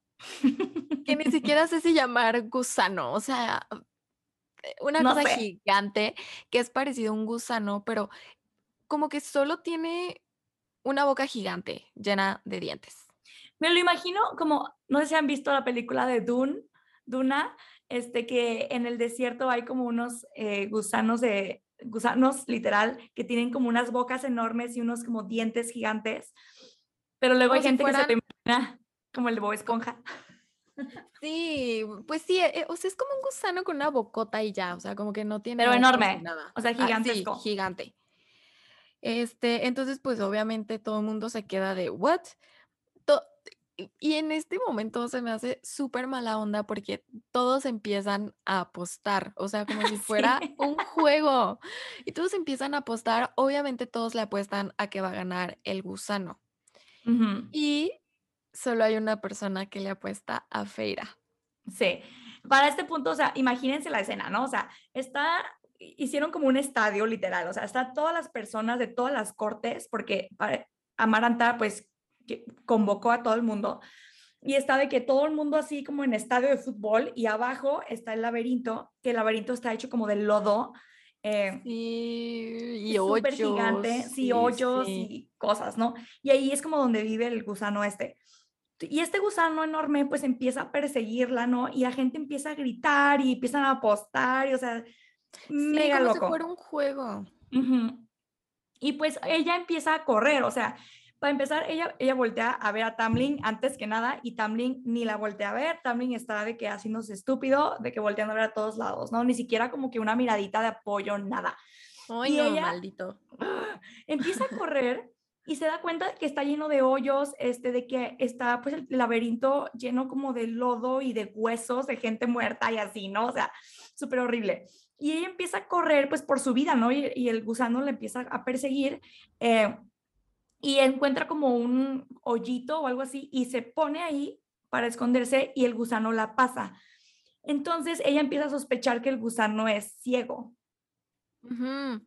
que ni siquiera sé si llamar gusano, o sea, eh, una No cosa sé. gigante que es parecido a un gusano, pero como que solo tiene una boca gigante llena de dientes. Me lo imagino como, no sé si han visto la película de Dune, Duna, este, que en el desierto hay como unos eh, gusanos de, gusanos literal, que tienen como unas bocas enormes y unos como dientes gigantes, pero luego hay Como si gente que se fueran imagina como el de Bob Esponja. Sí, pues sí, eh, o sea, es como un gusano con una bocota y ya, o sea, como que no tiene Pero enorme, nada. o sea, Ah, sí, gigantesco. gigante. Este, entonces, pues obviamente todo el mundo se queda de, ¿what? To- y en este momento se me hace súper mala onda porque todos empiezan a apostar, o sea, como si Sí. fuera un juego. Y todos empiezan a apostar, obviamente todos le apuestan a que va a ganar el gusano. Y solo hay una persona que le apuesta a Feira. Sí. Para este punto, o sea, imagínense la escena, ¿no? O sea, está, hicieron como un estadio literal, o sea, están todas las personas de todas las cortes, porque para- Amaranta, pues, convocó a todo el mundo, y está de que todo el mundo así como en estadio de fútbol, y abajo está el laberinto, que el laberinto está hecho como de lodo, eh, Sí, y súper gigante, sí, sí, hoyos sí. y cosas, ¿no? Y ahí es como donde vive el gusano este. Y este gusano enorme pues empieza a perseguirla, ¿no? Y la gente empieza a gritar y empiezan a apostar, y, o sea, Sí, mega como si loco. fuera un juego. Ujú. Y pues ella empieza a correr, o sea, para empezar, ella, ella voltea a ver a Tamlin antes que nada y Tamlin ni la voltea a ver, Tamlin está de que haciéndose estúpido, de que volteando a ver a todos lados, ¿no? Ni siquiera como que una miradita de apoyo, nada. Ay, Y no, ella maldito. empieza a correr y se da cuenta que está lleno de hoyos, este, de que está pues el laberinto lleno como de lodo y de huesos de gente muerta y así, ¿no? O sea, súper horrible. Y ella empieza a correr pues por su vida, ¿no? Y, y el gusano le empieza a perseguir eh, y encuentra como un hoyito o algo así y se pone ahí para esconderse y el gusano la pasa. Entonces ella empieza a sospechar que el gusano es ciego,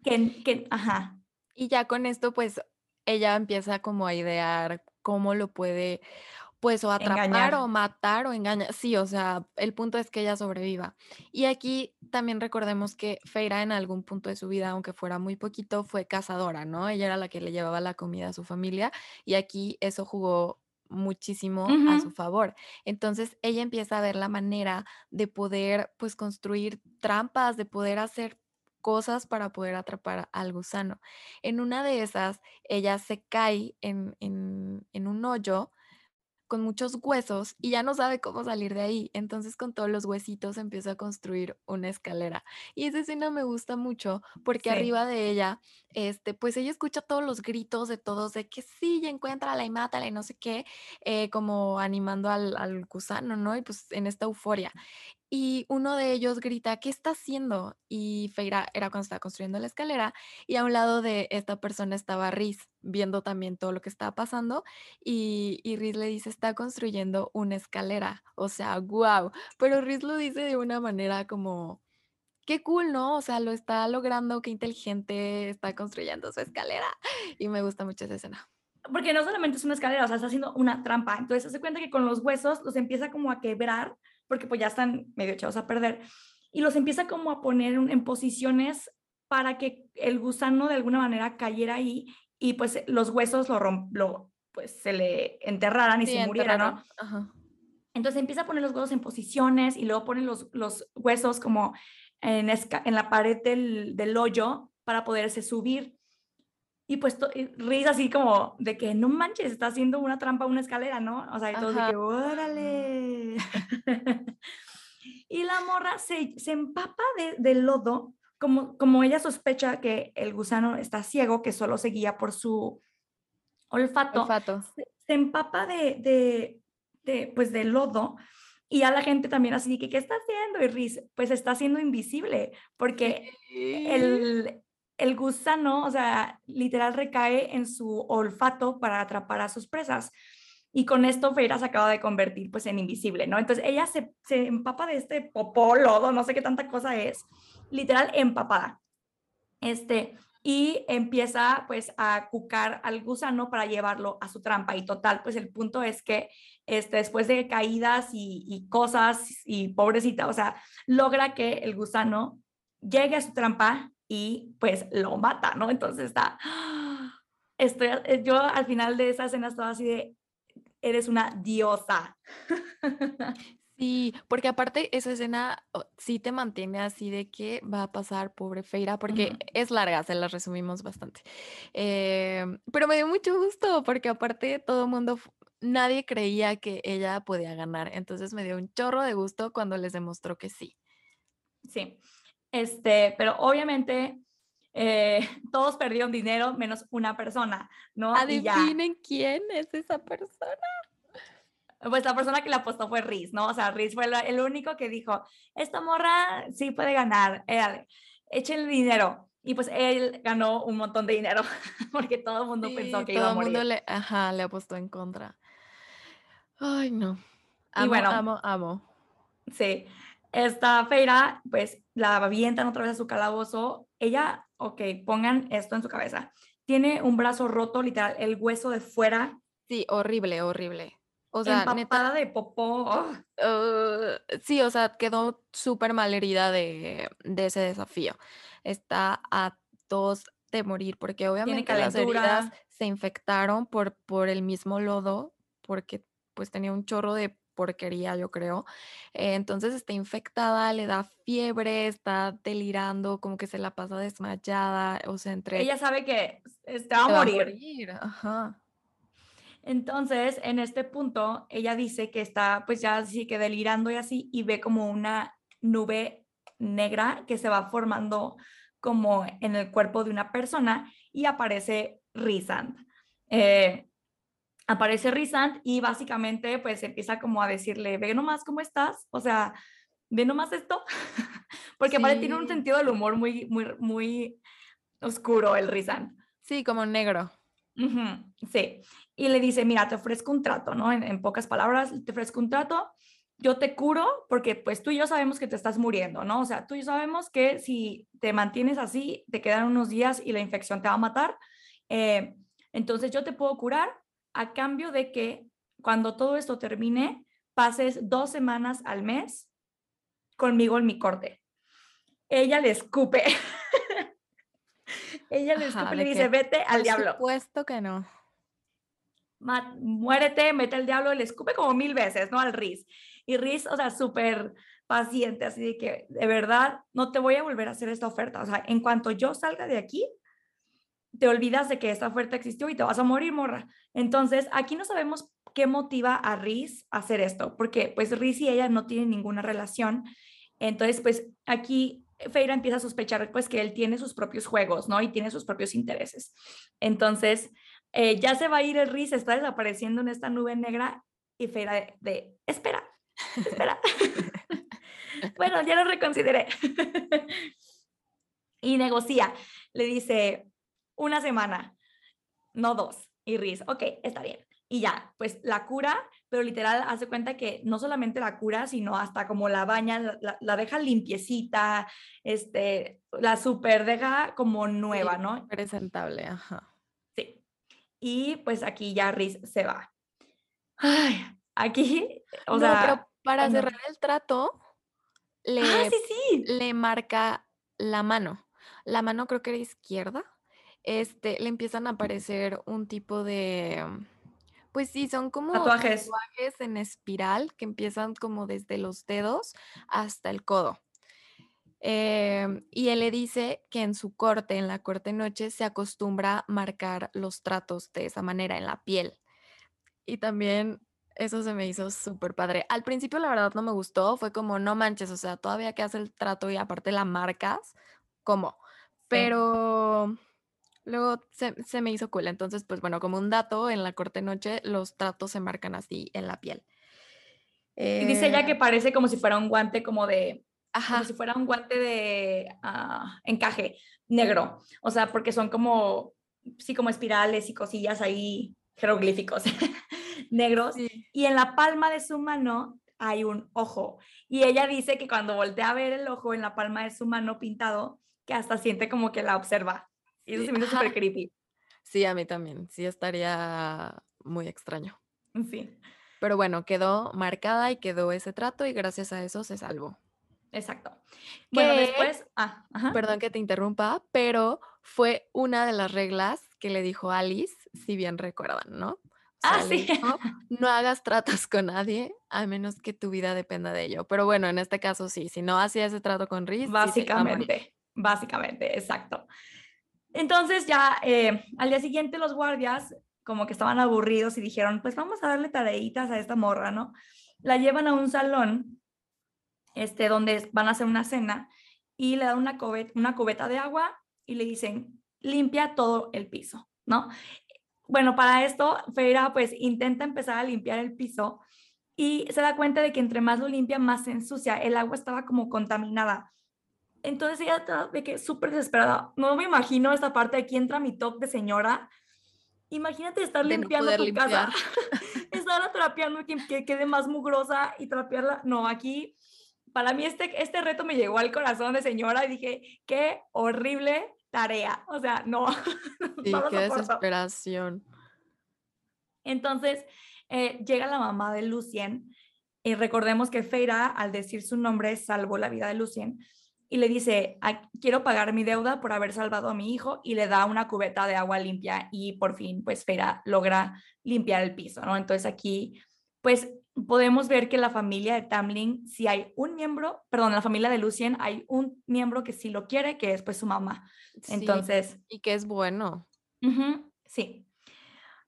que, que ajá, Y ya con esto, pues, ella empieza como a idear cómo lo puede, pues, o atrapar, engañar. o matar, o engañar. Sí, o sea, el punto es que ella sobreviva. Y aquí también recordemos que Feira en algún punto de su vida, aunque fuera muy poquito, fue cazadora, ¿no? Ella era la que le llevaba la comida a su familia, y aquí eso jugó muchísimo a su favor. Entonces, ella empieza a ver la manera de poder, pues, construir trampas, de poder hacer cosas para poder atrapar al gusano. En una de esas, ella se cae en en en un hoyo con muchos huesos y ya no sabe cómo salir de ahí. Entonces, con todos los huesitos empieza a construir una escalera. Y esa escena me gusta mucho porque Sí. arriba de ella, este, pues ella escucha todos los gritos de todos de que sí, ya encuéntrala y mátala y no sé qué, eh, como animando al al gusano, ¿no? Y pues en esta euforia. Y uno de ellos grita: "¿Qué está haciendo?". Y Feira era cuando estaba construyendo la escalera, y a un lado de esta persona estaba Riz, viendo también todo lo que estaba pasando, y y Riz le dice: "Está construyendo una escalera". O sea, guau. Pero Riz lo dice de una manera como: "Qué cool", ¿no? O sea, lo está logrando, qué inteligente, está construyendo su escalera, y me gusta mucho esa escena. Porque no solamente es una escalera, o sea, está haciendo una trampa. Entonces, se cuenta que con los huesos los empieza como a quebrar, porque pues ya están medio echados a perder, y los empieza como a poner en, posiciones para que el gusano de alguna manera cayera ahí y pues los huesos lo, romp, lo pues se le enterraran y Sí, se muriera, enterrarlo. ¿no? Ajá. Entonces empieza a poner los huesos en posiciones y luego pone los, los huesos como en, esca en la pared del, del hoyo para poderse subir. Y pues Riz así como de que no manches, está haciendo una trampa, una escalera, ¿no? O sea, y todos de Ajá. que órale. y la morra se, se empapa de, de lodo, como, como ella sospecha que el gusano está ciego, que solo se guía por su olfato, Olfato. se, se empapa de, de, de, pues de lodo. Y a la gente también así de que, ¿qué está haciendo? Y Riz, pues está siendo invisible, porque el, el gusano, o sea, literal recae en su olfato para atrapar a sus presas. Y con esto Feira se acaba de convertir pues en invisible, ¿no? Entonces ella se, se empapa de este popó, lodo, no sé qué tanta cosa es, literal empapada. Este, y empieza pues a cucar al gusano para llevarlo a su trampa. Y total, pues el punto es que este, después de caídas y, y cosas y pobrecita, o sea, logra que el gusano llegue a su trampa y pues lo mata, ¿no? Entonces está, estoy, eh, yo al final de esa escena estaba así de, eres una diosa. Sí, porque aparte esa escena sí te mantiene así de que va a pasar, pobre Feira, porque es larga, se la resumimos bastante. Em, pero me dio mucho gusto, porque aparte todo el mundo, nadie creía que ella podía ganar, entonces me dio un chorro de gusto cuando les demostró que sí. Sí, este, pero obviamente eh, todos perdieron dinero menos una persona, ¿no? Adivinen quién es esa persona. Pues la persona que la apostó fue Riz, ¿no? O sea, Riz fue el único que dijo, esta morra sí puede ganar, échale, échenle dinero. Y pues él ganó un montón de dinero porque todo el mundo pensó que iba a morir. Todo el mundo le, ajá, le apostó en contra. Ay, no. Amo, y bueno, amo, amo. Sí. Esta Feira, pues la avientan otra vez a su calabozo. Ella, ok, pongan esto en su cabeza. Tiene un brazo roto, literal, el hueso de fuera. Sí, horrible, horrible. O sea, Empapada de popó. sí, o sea, quedó súper mal herida de, ese desafío. Está a dos de morir, porque obviamente las heridas se infectaron por, por el mismo lodo, porque pues tenía un chorro de porquería, yo creo. entonces está infectada, le da fiebre, está delirando, como que se la pasa desmayada, o sea, entre... Ella sabe que está a morir. a morir. Ajá. Entonces, en este punto, ella dice que está pues ya así que delirando y así, y ve como una nube negra que se va formando como en el cuerpo de una persona y aparece Rizand. Eh, aparece Rizand y básicamente pues empieza como a decirle, ve nomás cómo estás, o sea, ve nomás esto, porque sí. tiene un sentido del humor muy, muy, muy oscuro el Rizand. Sí, como negro. sí, y le dice, mira, te ofrezco un trato, ¿no? En, pocas palabras, te ofrezco un trato, yo te curo porque pues tú y yo sabemos que te estás muriendo, ¿no? O sea, tú y yo sabemos que si te mantienes así, te quedan unos días y la infección te va a matar. Eh, entonces yo te puedo curar a cambio de que cuando todo esto termine, pases dos semanas al mes conmigo en mi corte. Ella le escupe. Ella le escupe y dice, vete al diablo. Por supuesto que no muérete, mete el diablo, le escupe como mil veces, ¿no? Al Riz. Y Riz, o sea, súper paciente, así de que, de verdad, no te voy a volver a hacer esta oferta. O sea, en cuanto yo salga de aquí, te olvidas de que esta oferta existió y te vas a morir, morra. Entonces, aquí no sabemos qué motiva a Riz a hacer esto, porque pues Riz y ella no tienen ninguna relación. Entonces, pues aquí Feira empieza a sospechar pues que él tiene sus propios juegos, ¿no? Y tiene sus propios intereses. Entonces, eh, ya se va a ir el Riz, está desapareciendo en esta nube negra y Feira de, espera, espera. bueno, ya lo reconsideré. y negocia, le dice una semana, no dos. Y Riz, ok, está bien. Y ya, pues la cura, pero literal hace cuenta que no solamente la cura, sino hasta como la baña, la, deja limpiecita, este, la super deja como nueva, ¿no? Presentable, ajá y pues aquí ya Riz se va. Ay, aquí, o sea, pero para cerrar el trato, le, ah, sí, sí. le marca la mano. La mano creo que era izquierda. Este, le empiezan a aparecer un tipo de, pues sí, son como tatuajes. tatuajes en espiral que empiezan como desde los dedos hasta el codo. Em, y él le dice que en su corte, en la corte noche, se acostumbra a marcar los tratos de esa manera en la piel. Y también eso se me hizo súper padre. Al principio, la verdad, no me gustó. Fue como, no manches, o sea, todavía que hace el trato y aparte la marcas, ¿cómo? Pero luego se, se, me hizo cool. Entonces, pues bueno, como un dato, en la corte noche los tratos se marcan así en la piel. y dice ella que eh parece como si fuera un guante como de como si fuera un guante de ah, encaje negro, o sea, porque son como, sí, como espirales y cosillas ahí, jeroglíficos negros, y en la palma de su mano hay un ojo, y ella dice que cuando voltea a ver el ojo en la palma de su mano pintado, que hasta siente como que la observa, y eso se me hizo súper creepy. Sí, a mí también, sí estaría muy extraño. Sí. Pero bueno, quedó marcada y quedó ese trato y gracias a eso se salvó. Exacto. Bueno, después, ah, perdón que te interrumpa, pero fue una de las reglas que le dijo Alice, si bien recuerdan, ¿no? ah, sí. no hagas tratos con nadie a menos que tu vida dependa de ello. Pero bueno, en este caso sí, si no hacía ese trato con Riz. Básicamente, básicamente, exacto. Entonces ya eh, al día siguiente los guardias como que estaban aburridos y dijeron, pues vamos a darle tareitas a esta morra, ¿no? La llevan a un salón, este, donde van a hacer una cena y le dan una cubeta, una cubeta de agua y le dicen, limpia todo el piso, ¿no? Bueno, para esto, Feira pues intenta empezar a limpiar el piso y se da cuenta de que entre más lo limpia, más se ensucia. El agua estaba como contaminada. Entonces ella está de que súper desesperada. No me imagino esta parte, aquí entra mi top de señora, Imagínate estar limpiando tu casa, estar trapeando que, que quede más mugrosa y trapearla. No, aquí para mí este, este reto me llegó al corazón de señora y dije, qué horrible tarea. O sea, no. Sí, qué desesperación. Entonces, eh, llega la mamá de Lucien y recordemos que Feira, al decir su nombre, salvó la vida de Lucien y le dice, quiero pagar mi deuda por haber salvado a mi hijo y le da una cubeta de agua limpia y por fin, pues Fera logra limpiar el piso, ¿no? Entonces aquí, pues podemos ver que la familia de Tamlin, si hay un miembro, perdón, la familia de Lucien, hay un miembro que sí lo quiere, que es pues su mamá. Entonces. y que es bueno. sí.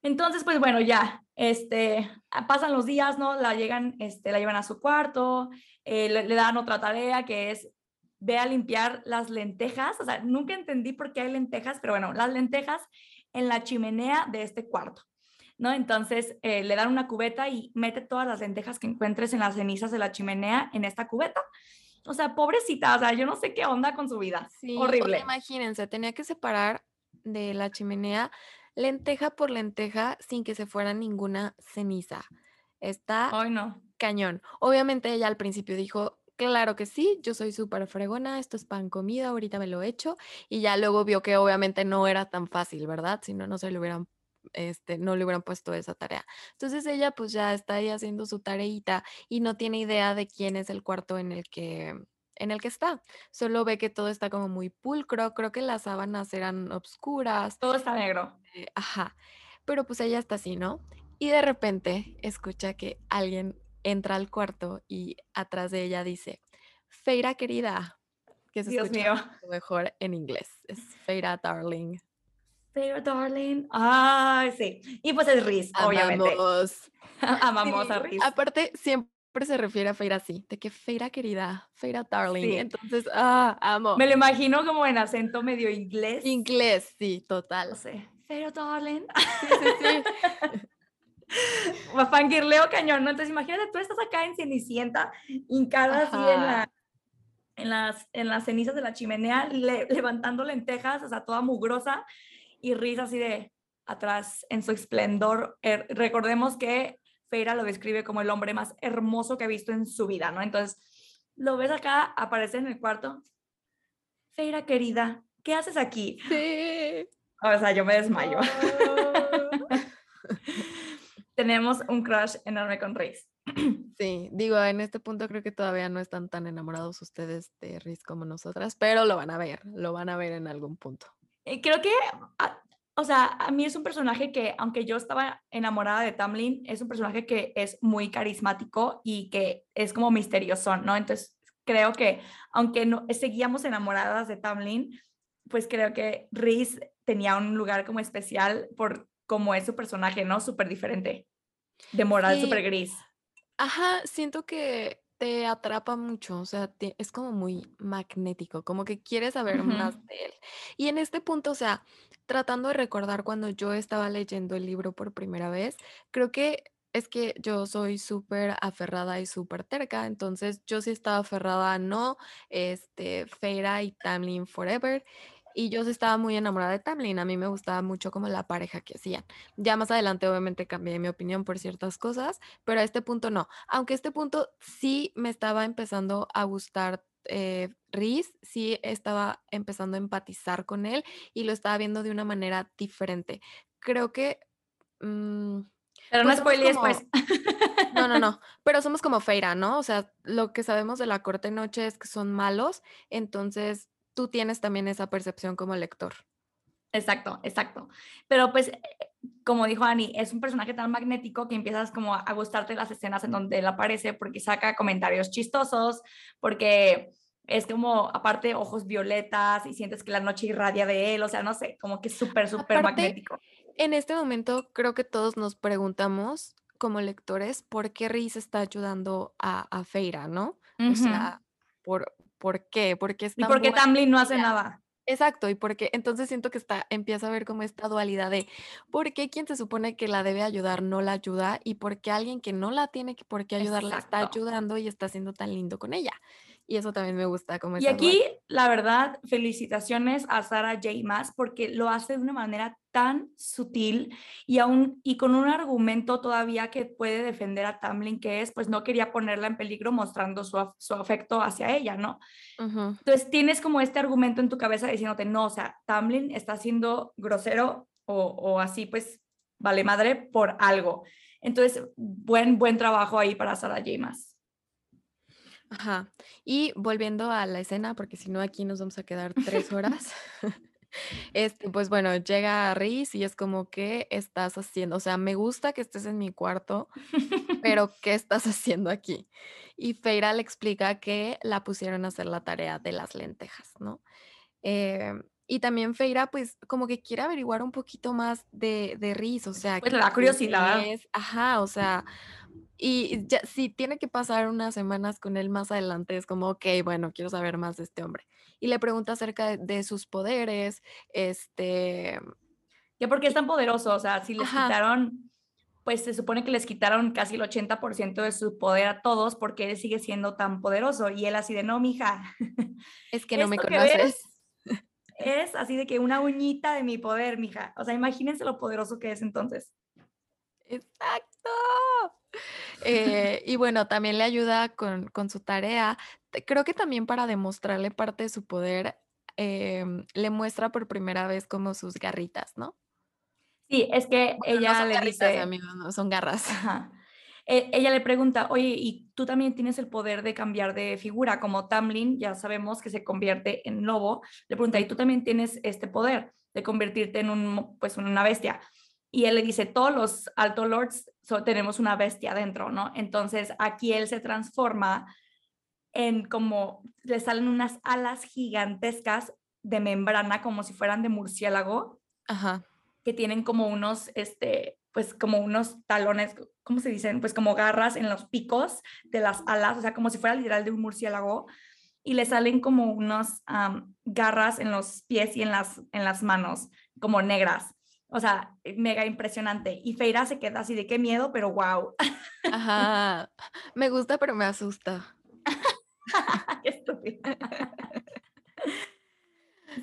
Entonces, pues bueno, ya, este, pasan los días, ¿no? La llegan, este, la llevan a su cuarto, eh, le, dan otra tarea que es ve a limpiar las lentejas, o sea, nunca entendí por qué hay lentejas, pero bueno, las lentejas en la chimenea de este cuarto, ¿no? Entonces eh, le dan una cubeta y mete todas las lentejas que encuentres en las cenizas de la chimenea en esta cubeta. O sea, pobrecita, o sea, yo no sé qué onda con su vida. Sí, horrible. imagínense, tenía que separar de la chimenea lenteja por lenteja sin que se fuera ninguna ceniza. Está Ay, no. cañón. Obviamente ella al principio dijo, Claro que sí, yo soy súper fregona, esto es pan comida, ahorita me lo he hecho y ya luego vio que obviamente no era tan fácil, ¿verdad? Si no, no se le hubieran, este, no le hubieran puesto esa tarea. Entonces ella pues ya está ahí haciendo su tareita y no tiene idea de quién es el cuarto en el que, en el que está. Solo ve que todo está como muy pulcro, creo que las sábanas eran obscuras. Todo está negro. Eh, ajá, pero pues ella está así, ¿no? Y de repente escucha que alguien entra al cuarto y atrás de ella dice, Feira querida, que se Dios mío. mejor en inglés, es Feira darling. Feira darling, ah, sí, y pues es Riz, obviamente. Amamos a Riz. Aparte, siempre se refiere a Feira así, de que Feira querida, Feira darling. Entonces, ah, amo. Me lo imagino como en acento medio inglés. Inglés, sí, total. No sé, Feira darling. Sí, sí, sí. fangirleo cañón, ¿no? Entonces imagínate, tú estás acá en Cenicienta, hincada así en, la, en, las, en las cenizas de la chimenea, levantando lentejas, o sea, toda mugrosa, y risa así de atrás en su esplendor. Er, recordemos que Feira lo describe como el hombre más hermoso que ha visto en su vida, ¿no? Entonces, lo ves acá, aparece en el cuarto. Feira, querida, ¿qué haces aquí? Sí. O sea, yo me desmayo. tenemos un crush enorme con Riz. Sí, digo, en este punto creo que todavía no están tan enamorados ustedes de Riz como nosotras, pero lo van a ver, lo van a ver en algún punto. Eh, creo que, ah, o sea, a mí es un personaje que, aunque yo estaba enamorada de Tamlin, es un personaje que es muy carismático y que es como misterioso, ¿no? Entonces, creo que, aunque no seguíamos enamoradas de Tamlin, pues creo que Riz tenía un lugar como especial por cómo es su personaje, ¿no? Súper diferente de moral súper gris. Ajá, siento que te atrapa mucho, o sea, es como muy magnético, como que quieres saber más de él. Y en este punto, o sea, tratando de recordar cuando yo estaba leyendo el libro por primera vez, creo que Es que yo soy súper aferrada y súper terca, entonces yo sí estaba aferrada a no, este, Feyre y Tamlin forever, y yo estaba muy enamorada de Tamlin, a mí me gustaba mucho como la pareja que hacían. Ya más adelante obviamente cambié mi opinión por ciertas cosas, pero a este punto no. Aunque a este punto sí me estaba empezando a gustar eh, Rhys, sí estaba empezando a empatizar con él y lo estaba viendo de una manera diferente. Creo que, mm, Pero no pues spoilees, pues. como no, no, no, pero somos como Feyre, ¿no? O sea, lo que sabemos de la Corte Noche es que son malos, entonces tú tienes también esa percepción como lector. Exacto, exacto. Pero pues, como dijo Ani, es un personaje tan magnético que empiezas como a gustarte las escenas en donde él aparece porque saca comentarios chistosos, porque es como, aparte, ojos violetas y sientes que la noche irradia de él, o sea, no sé, como que es súper, súper magnético. en este momento creo que todos nos preguntamos como lectores por qué Rhys está ayudando a a Feyre, ¿no? O sea, ¿por por qué? ¿Por qué es ¿Y tan por qué Tamlin no hace nada? Exacto, y porque entonces siento que está empieza a ver como esta dualidad de, ¿por qué quien se supone que la debe ayudar no la ayuda? Y por qué alguien que no la tiene que por qué ayudar la está ayudando y está siendo tan lindo con ella. Y eso también me gusta, como Y aquí, dualidad. la verdad, felicitaciones a Sarah J. Maas porque lo hace de una manera tan sutil y aún y con un argumento todavía que puede defender a Tamlin, que es, pues no quería ponerla en peligro mostrando su, af- su afecto hacia ella, ¿no? Ujú. Entonces tienes como este argumento en tu cabeza diciéndote, no, o sea, Tamlin está siendo grosero o, o así, pues, vale madre por algo. Entonces, buen, buen trabajo ahí para Sarah J. Maas. Ajá. Y volviendo a la escena, porque si no aquí nos vamos a quedar 3 horas. Este, pues bueno, llega Riz y es como, ¿qué estás haciendo? O sea, me gusta que estés en mi cuarto, pero ¿qué estás haciendo aquí? Y Feira le explica que la pusieron a hacer la tarea de las lentejas, ¿no? Em, y también Feira, pues, como que quiere averiguar un poquito más de de Riz, o sea, Pues le da quién curiosidad. es ajá, o sea, y ya si tiene que pasar unas semanas con él más adelante, es como, okey, bueno, quiero saber más de este hombre. Y le pregunta acerca de de sus poderes, este ¿Ya por qué es tan poderoso? O sea, si les ajá, quitaron, pues se supone que les quitaron casi el 80% de su poder a todos, porque él sigue siendo tan poderoso? Y él así de, no, mija, es que no me conoces. es así de que una uñita de mi poder, mija. O sea, imagínense lo poderoso que es entonces. Exacto. Eh, y bueno, también le ayuda con con su tarea. Creo que también para demostrarle parte de su poder, em, le muestra por primera vez como sus garritas, ¿no? Sí, es que Bueno, no ella son le garritas, dice, amigos, no, son garras. ajá, e- ella le pregunta, oye, ¿y tú también tienes el poder de cambiar de figura? Como Tamlin, ya sabemos que se convierte en lobo. Le pregunta, ¿y tú también tienes este poder de convertirte en un, pues, una bestia? Y él le dice, todos los Alto Lords so- tenemos una bestia dentro, ¿no? Entonces aquí él se transforma en como, le salen unas alas gigantescas de membrana, como si fueran de murciélago, Ajá. que tienen como unos, este, pues como unos talones, ¿cómo se dicen? Pues como garras en los picos de las alas, o sea, como si fuera literal de un murciélago, y le salen como unos garras en los pies y en las, en las manos, como negras. O sea, mega impresionante. Y Feira se queda así de qué miedo, pero wow. Ajá. Me gusta, pero me asusta. qué estúpida.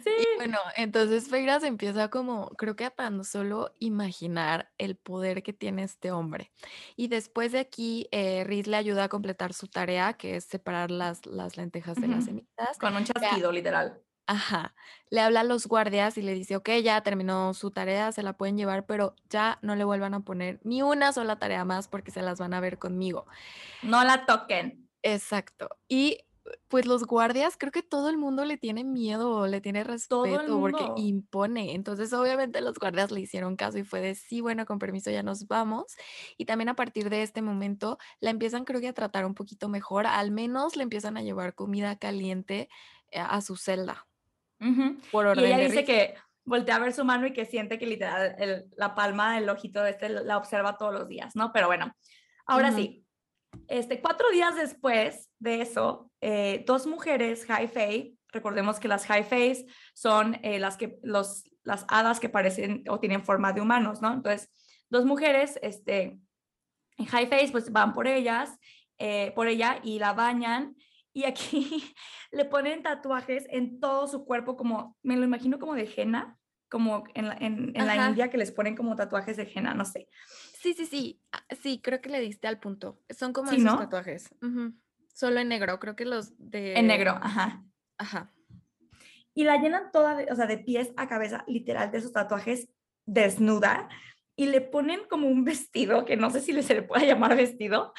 Sí. Y bueno, entonces Feira se empieza como, creo que a tan solo imaginar el poder que tiene este hombre. Y después de aquí, eh, Riz le ayuda a completar su tarea, que es separar las, las lentejas de las cenizas. Con un chasquido, literal. Ajá, le habla a los guardias y le dice, ok, ya terminó su tarea, se la pueden llevar, pero ya no le vuelvan a poner ni una sola tarea más porque se las van a ver conmigo. No la toquen. Exacto. Y, pues, los guardias, creo que todo el mundo le tiene miedo, le tiene respeto, porque impone. Entonces, obviamente, los guardias le hicieron caso y fue de: "Sí, bueno, con permiso, ya nos vamos". Y también a partir de este momento, la empiezan, creo que a tratar un poquito mejor, al menos le empiezan a llevar comida caliente, eh, a su celda, Por Y orden ella de dice que voltea a ver su mano y que siente que literal el- la palma del ojito de este la observa todos los días, ¿no? Pero bueno, ahora sí, este, cuatro días después de eso, eh, dos mujeres high fae, recordemos que las high faes son eh, las, que, los, las hadas que parecen o tienen forma de humanos, ¿no? Entonces, dos mujeres este, en High Face pues van por ellas, eh, por ella y la bañan y aquí le ponen tatuajes en todo su cuerpo como, me lo imagino como de henna, como en la, en, la India que les ponen como tatuajes de henna, no sé. Sí, sí, sí, ah, sí, creo que le diste al punto. Son como esos tatuajes. Solo en negro, creo que los de... En negro, ajá. Ajá. Y la llenan toda, de, o sea, de pies a cabeza, literal, de esos tatuajes desnuda y le ponen como un vestido, que no sé si se le puede llamar vestido,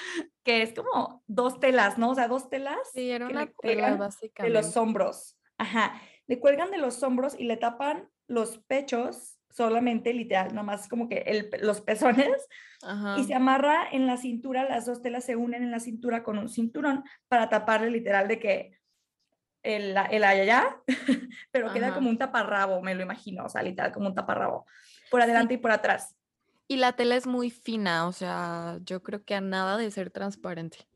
que es como dos telas, ¿no? O sea, dos telas. Sí, era una tela básicamente. De los hombros. Ajá. Le cuelgan de los hombros y le tapan los pechos solamente, literal, nomás como que el, los pezones. Y se amarra en la cintura, las dos telas se unen en la cintura con un cinturón para taparle literal de que el, el allá, pero queda como un taparrabo, me lo imagino, o sea, literal, como un taparrabo, por adelante y por atrás. Y la tela es muy fina, o sea, yo creo que a nada de ser transparente.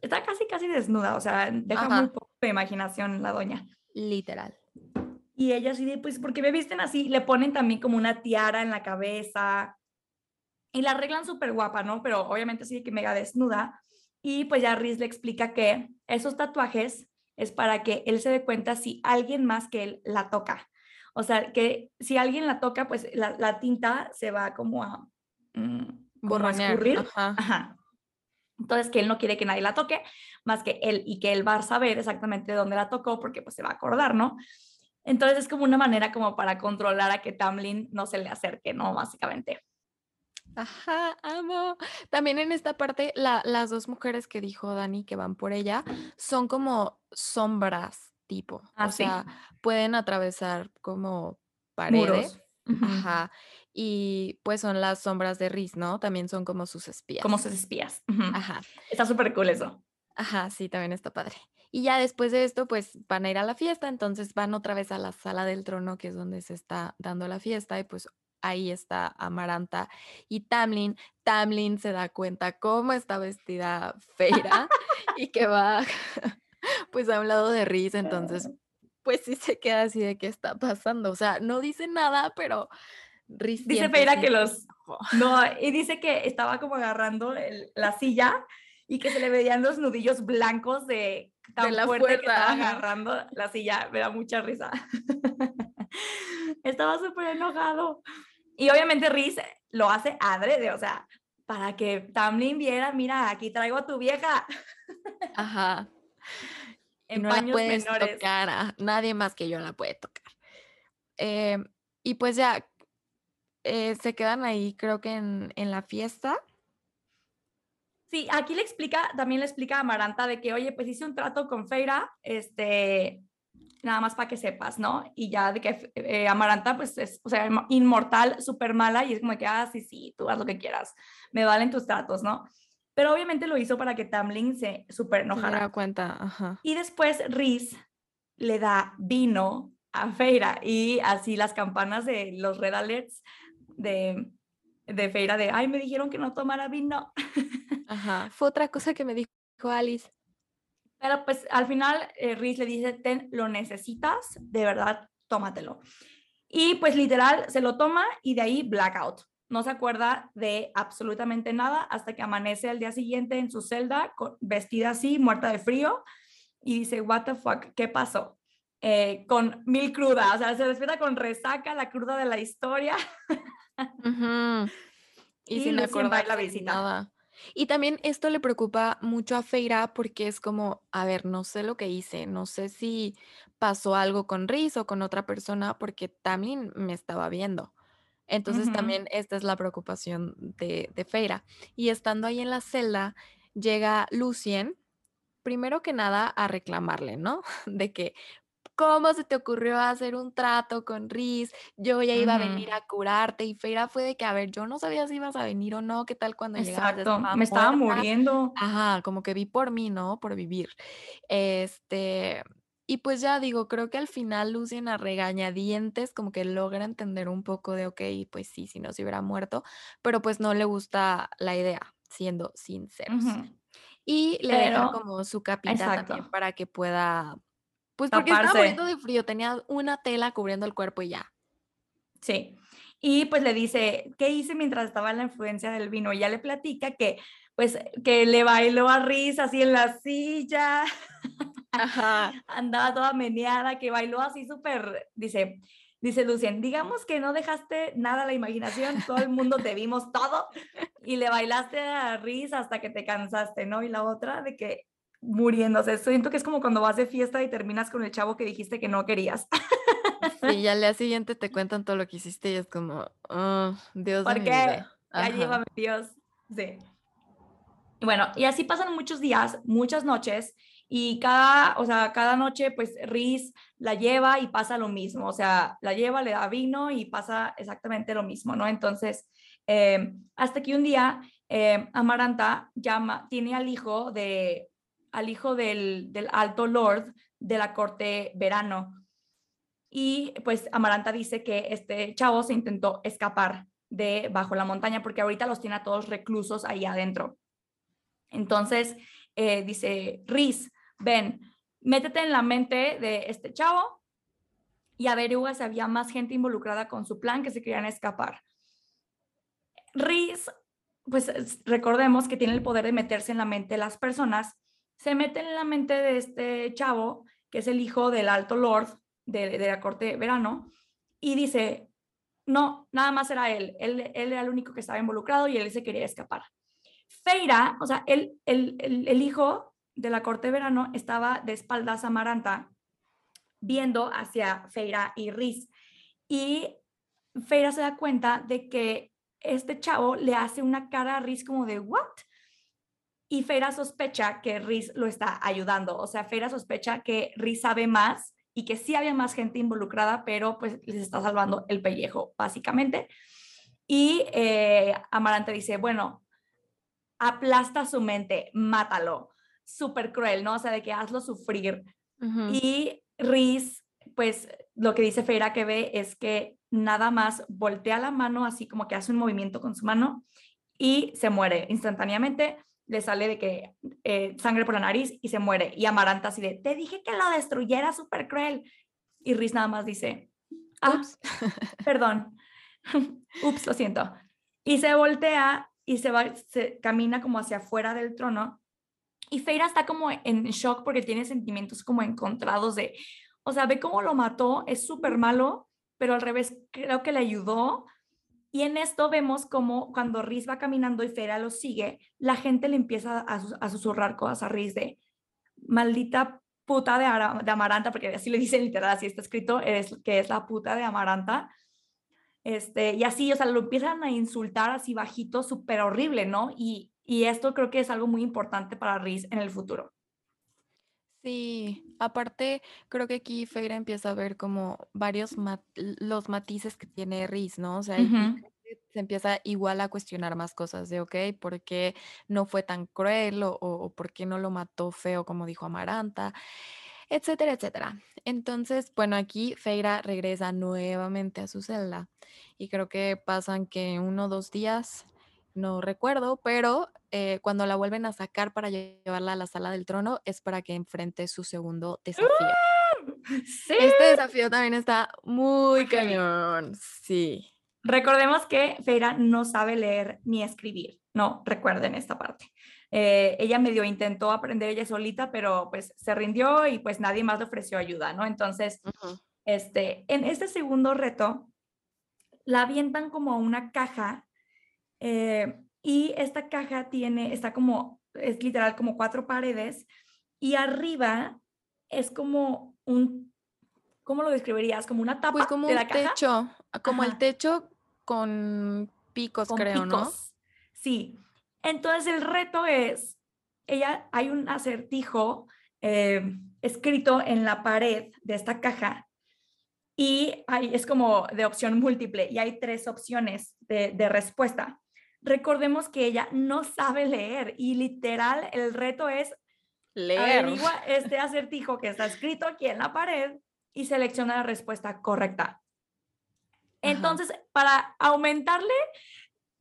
Está casi, casi desnuda, o sea, deja muy poco de imaginación la doña. Literal. Y ella así de, pues, ¿por qué me visten así? Le ponen también como una tiara en la cabeza. Y la arreglan súper guapa, ¿no? Pero obviamente así de que mega desnuda. Y pues ya Riz le explica que esos tatuajes es para que él se dé cuenta si alguien más que él la toca. O sea, que si alguien la toca, pues la, tinta se va como a, mm, escurrir. Ajá. Entonces, que él no quiere que nadie la toque, más que él y que él va a saber exactamente dónde la tocó porque pues se va a acordar, ¿no? Entonces es como una manera como para controlar a que Tamlin no se le acerque, ¿no? Básicamente. Ajá, amo. También en esta parte, las dos mujeres que dijo Dani que van por ella son como sombras tipo. Ah, o sea, pueden atravesar como paredes. Ajá. Y pues son las sombras de Riz, ¿no? También son como sus espías. Como sus espías. Ajá. Está súper cool eso. Ajá, sí, también está padre. Y ya después de esto, pues van a ir a la fiesta, entonces van otra vez a la sala del trono, que es donde se está dando la fiesta, y pues ahí está Amaranta y Tamlin. Tamlin se da cuenta cómo está vestida Feira y que va pues a un lado de Riz, entonces pues sí se queda así de qué está pasando. O sea, no dice nada, pero Riz dice Feira que los no y dice que estaba como agarrando la silla y que se le veían los nudillos blancos de tan la fuerte que estaba agarrando la silla. Me da mucha risa. estaba súper enojado. Y obviamente Riz lo hace adrede, o sea, para que Tamlin viera, mira, aquí traigo a tu vieja. Ajá en no la menores. tocar, nadie más que yo la puede tocar. Em, y pues ya eh, se quedan ahí, creo que en, en, la fiesta. Sí, aquí le explica, también le explica a Amaranta de que, oye, pues hice un trato con Feira, este, nada más para que sepas, ¿no? Y ya de que eh, Amaranta, pues es, o sea, inmortal, súper mala, y es como que, ah, sí, sí, tú haz lo que quieras, me valen tus tratos, ¿no? Pero obviamente lo hizo para que Tamlin se súper enojara. Se cuenta, ajá. Y después Riz le da vino a Feira y así las campanas de los Red Alerts de, de Feira de, ay, me dijeron que no tomara vino. Ajá, fue otra cosa que me dijo Alice. Pero pues al final eh, Riz le dice, ten, lo necesitas, de verdad, tómatelo. Y pues literal se lo toma y de ahí blackout no se acuerda de absolutamente nada hasta que amanece al día siguiente en su celda, vestida así, muerta de frío, y dice, what the fuck, ¿qué pasó? Eh, con mil crudas, o sea, se despierta con resaca, la cruda de la historia. Y, sin acordar la visita. Nada. Y también esto le preocupa mucho a Feira porque es como, a ver, no sé lo que hice, no sé si pasó algo con Riz o con otra persona porque también me estaba viendo. Entonces también esta es la preocupación de, de Feira. Y estando ahí en la celda, llega Lucien, primero que nada, a reclamarle, ¿no? De que, ¿cómo se te ocurrió hacer un trato con Riz? Yo ya iba a venir a curarte. Y Feira fue de que, a ver, yo no sabía si ibas a venir o no, qué tal cuando Exacto, me estaba muriendo. Ajá, como que vi por mí, ¿no? Por vivir. Este, y pues ya digo, creo que al final Lucien a regañadientes como que logra entender un poco de, ok, pues sí, si no se hubiera muerto, pero pues no le gusta la idea, siendo sinceros. Y le deja como su capita también para que pueda, pues porque estaba muriendo de frío, tenía una tela cubriendo el cuerpo y ya. Sí. Y pues le dice, ¿qué hice mientras estaba en la influencia del vino? Y ya le platica que pues que le bailó a risa así en la silla. Ajá. Andaba toda meneada, que bailó así súper, dice, dice Lucien, digamos que no dejaste nada a la imaginación, todo el mundo te vimos todo y le bailaste a risa hasta que te cansaste, ¿no? Y la otra de que muriéndose, siento que es como cuando vas de fiesta y terminas con el chavo que dijiste que no querías. Sí, y al día siguiente te cuentan todo lo que hiciste y es como, oh, Dios ¿Por qué? Ya llévame, Dios. Sí. Bueno, y así pasan muchos días, muchas noches, y cada, o sea, cada noche, pues Riz la lleva y pasa lo mismo, o sea, la lleva, le da vino y pasa exactamente lo mismo, ¿no? Entonces, eh, hasta que un día eh, Amaranta llama, tiene al hijo de, al hijo del, del alto lord de la corte verano, y pues Amaranta dice que este chavo se intentó escapar de bajo la montaña porque ahorita los tiene a todos reclusos ahí adentro. Entonces eh, dice, Riz, ven, métete en la mente de este chavo y averigua si había más gente involucrada con su plan que se querían escapar. Riz, pues recordemos que tiene el poder de meterse en la mente de las personas, se mete en la mente de este chavo, que es el hijo del alto lord, de, la corte verano y dice, no, nada más era él. él, él era el único que estaba involucrado y él se quería escapar. Feira, o sea, el, el, el, hijo de la corte verano estaba de espaldas a Maranta viendo hacia Feira y Riz. Y Feira se da cuenta de que este chavo le hace una cara a Riz como de, ¿what? Y Feira sospecha que Riz lo está ayudando. O sea, Feira sospecha que Riz sabe más y que sí había más gente involucrada, pero pues les está salvando el pellejo, básicamente. Y eh, dice, bueno, aplasta su mente, mátalo. Súper cruel, ¿no? O sea, de que hazlo sufrir. Y Riz, pues lo que dice Feira que ve es que nada más voltea la mano, así como que hace un movimiento con su mano y se muere instantáneamente le sale de que eh, sangre por la nariz y se muere. Y Amaranta así de, te dije que lo destruyera, súper cruel. Y Riz nada más dice, ah, perdón, ups, lo siento. Y se voltea y se va, camina como hacia afuera del trono. Y Feira está como en shock porque tiene sentimientos como encontrados de, o sea, ve cómo lo mató, es súper malo, pero al revés, creo que le ayudó y en esto vemos como cuando Riz va caminando y Fera lo sigue, la gente le empieza a, susurrar cosas a Riz de maldita puta de, Amaranta, porque así le dicen literal, así está escrito, es, que es la puta de Amaranta. Este, y así, o sea, lo empiezan a insultar así bajito, súper horrible, ¿no? Y, y esto creo que es algo muy importante para Riz en el futuro. Sí, aparte creo que aquí Feira empieza a ver como varios los matices que tiene Riz, ¿no? O sea, se empieza igual a cuestionar más cosas de, ok, ¿por qué no fue tan cruel o, por qué no lo mató feo como dijo Amaranta? Etcétera, etcétera. Entonces, bueno, aquí Feira regresa nuevamente a su celda y creo que pasan que uno o dos días no recuerdo, pero eh, cuando la vuelven a sacar para llevarla a la sala del trono es para que enfrente su segundo desafío. Sí. Este desafío también está muy cañón. Sí. Recordemos que Feira no sabe leer ni escribir. No, recuerden esta parte. Eh, ella medio intentó aprender ella solita, pero pues se rindió y pues nadie más le ofreció ayuda, ¿no? Entonces, este, en este segundo reto, la avientan como una caja eh, y esta caja tiene, está como, es literal como cuatro paredes y arriba es como un, ¿cómo lo describirías? Como una tapa pues como de un techo, como el techo con picos, creo, ¿no? Sí. Entonces el reto es, ella, hay un acertijo eh, escrito en la pared de esta caja y hay, es como de opción múltiple y hay tres opciones de, de respuesta recordemos que ella no sabe leer y literal el reto es leer. este acertijo que está escrito aquí en la pared y selecciona la respuesta correcta. Entonces, para aumentarle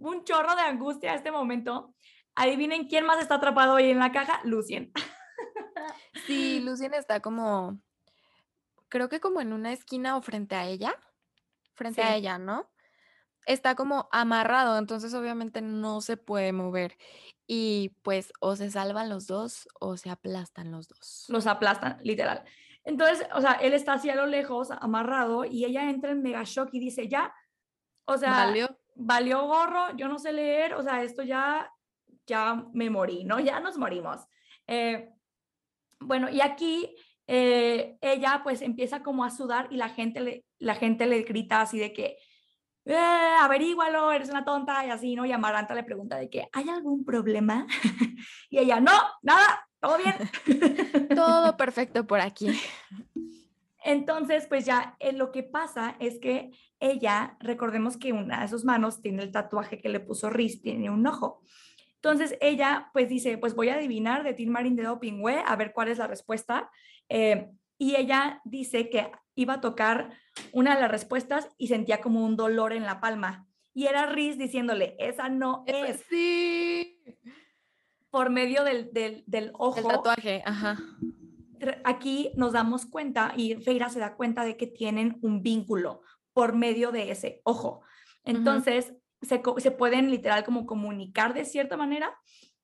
un chorro de angustia a este momento, adivinen quién más está atrapado hoy en la caja, Lucien. Sí, Lucien está como, creo que como en una esquina o frente a ella, frente a ella, ¿no? está como amarrado, entonces obviamente no se puede mover. Y pues o se salvan los 2 o se aplastan los 2. Los aplastan, literal. Entonces, o sea, él está así a lo lejos, amarrado, y ella entra en mega shock y dice, ya, o sea, ¿Valió? Valió gorro, yo no sé leer, o sea, esto ya, ya me morí, ¿no? Ya nos morimos. Eh, bueno, y aquí eh, ella pues empieza como a sudar y la gente le, la gente le grita así de que, eh, averígualo, eres una tonta y así, ¿no? Y Amaranta le pregunta de que, ¿hay algún problema? y ella, no, nada, todo bien. Todo perfecto por aquí. Entonces, pues ya eh, lo que pasa es que ella, recordemos que una de sus manos tiene el tatuaje que le puso Riz, tiene un ojo. Entonces ella pues dice, pues voy a adivinar de Tin Marín de Dopingüe a ver cuál es la respuesta. Eh, y ella dice que iba a tocar una de las respuestas y sentía como un dolor en la palma. Y era Riz diciéndole, esa no es. Sí. Por medio del, del, del ojo. El tatuaje, ajá. Aquí nos damos cuenta y Feira se da cuenta de que tienen un vínculo por medio de ese ojo. Entonces, se, se pueden literal como comunicar de cierta manera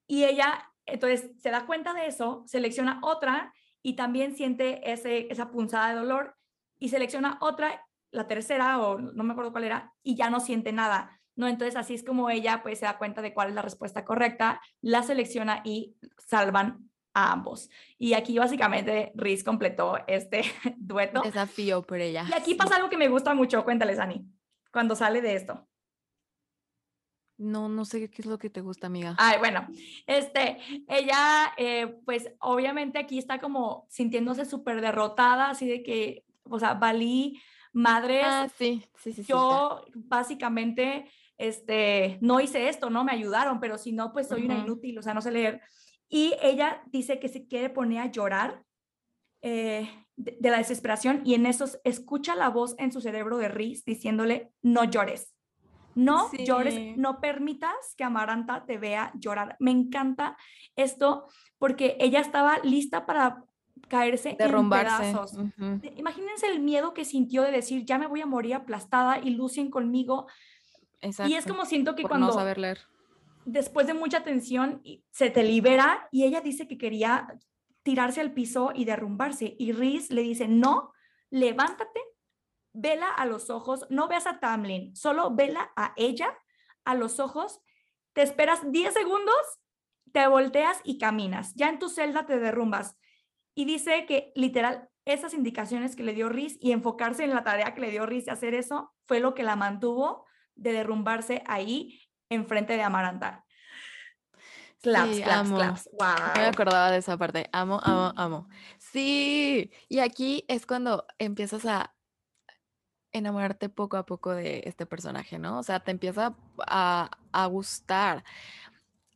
y ella entonces se da cuenta de eso, selecciona otra y también siente ese, esa punzada de dolor y selecciona otra, la tercera o no me acuerdo cuál era, y ya no siente nada. ¿no? Entonces así es como ella pues se da cuenta de cuál es la respuesta correcta, la selecciona y salvan a ambos. Y aquí básicamente Riz completó este dueto. Desafío por ella. Y aquí pasa algo que me gusta mucho, cuéntales, Ani, cuando sale de esto. No, no sé qué es lo que te gusta, amiga. Ay, bueno, este, ella, eh, pues obviamente aquí está como sintiéndose súper derrotada, así de que, o sea, valí madres. Ah, sí, sí, sí. Yo básicamente, este, no hice esto, ¿no? Me ayudaron, pero si no, pues soy una inútil, o sea, no sé leer. Y ella dice que se quiere poner a llorar eh, de, de, la desesperación y en eso escucha la voz en su cerebro de Riz diciéndole, no llores. No sí. llores, no permitas que Amaranta te vea llorar. Me encanta esto porque ella estaba lista para caerse Derrumbarse. en pedazos. Uh -huh. Imagínense el miedo que sintió de decir, ya me voy a morir aplastada y lucien conmigo. Exacto. Y es como siento que Por cuando no saber leer. Después de mucha tensión se te libera y ella dice que quería tirarse al piso y derrumbarse y Riz le dice, "No, levántate vela a los ojos, no veas a Tamlin, solo vela a ella a los ojos, te esperas 10 segundos, te volteas y caminas. Ya en tu celda te derrumbas. Y dice que literal esas indicaciones que le dio Riz y enfocarse en la tarea que le dio Riz de hacer eso fue lo que la mantuvo de derrumbarse ahí enfrente de Amaranta. Claps, sí, claps, amo. claps. Wow. No me acordaba de esa parte. Amo, amo, amo. Sí, y aquí es cuando empiezas a enamorarte poco a poco de este personaje, ¿no? O sea, te empieza a, a, gustar.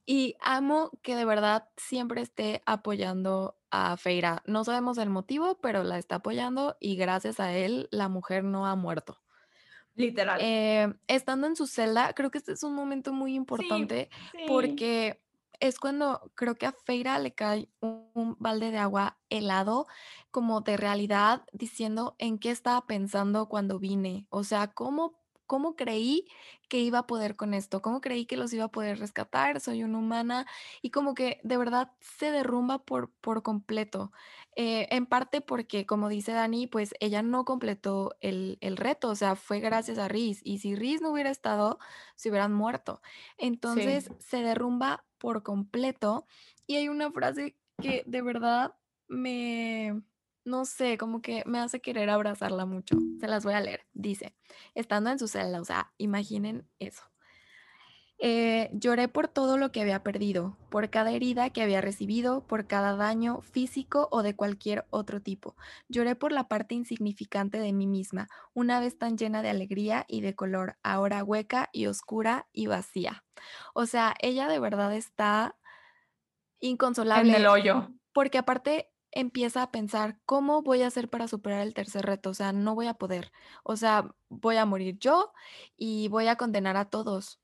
Y amo que de verdad siempre esté apoyando a Feira. No sabemos el motivo, pero la está apoyando y gracias a él la mujer no ha muerto. Literal. Eh, estando en su celda, creo que este es un momento muy importante sí, sí. porque es cuando creo que a Feira le cae un, un, balde de agua helado, como de realidad, diciendo en qué estaba pensando cuando vine. O sea, cómo, cómo creí que iba a poder con esto, cómo creí que los iba a poder rescatar, soy una humana, y como que de verdad se derrumba por, por completo. Eh, en parte porque, como dice Dani, pues ella no completó el, el, reto, o sea, fue gracias a Riz, y si Riz no hubiera estado, se hubieran muerto. Entonces sí. se derrumba por completo. Y hay una frase que de verdad me, no sé, como que me hace querer abrazarla mucho. Se las voy a leer. Dice, estando en su celda, o sea, imaginen eso. Eh, lloré por todo lo que había perdido, por cada herida que había recibido, por cada daño físico o de cualquier otro tipo. Lloré por la parte insignificante de mí misma, una vez tan llena de alegría y de color, ahora hueca y oscura y vacía. O sea, ella de verdad está inconsolable. En el hoyo. Porque aparte empieza a pensar, ¿cómo voy a hacer para superar el tercer reto? O sea, no voy a poder. O sea, voy a morir yo y voy a condenar a todos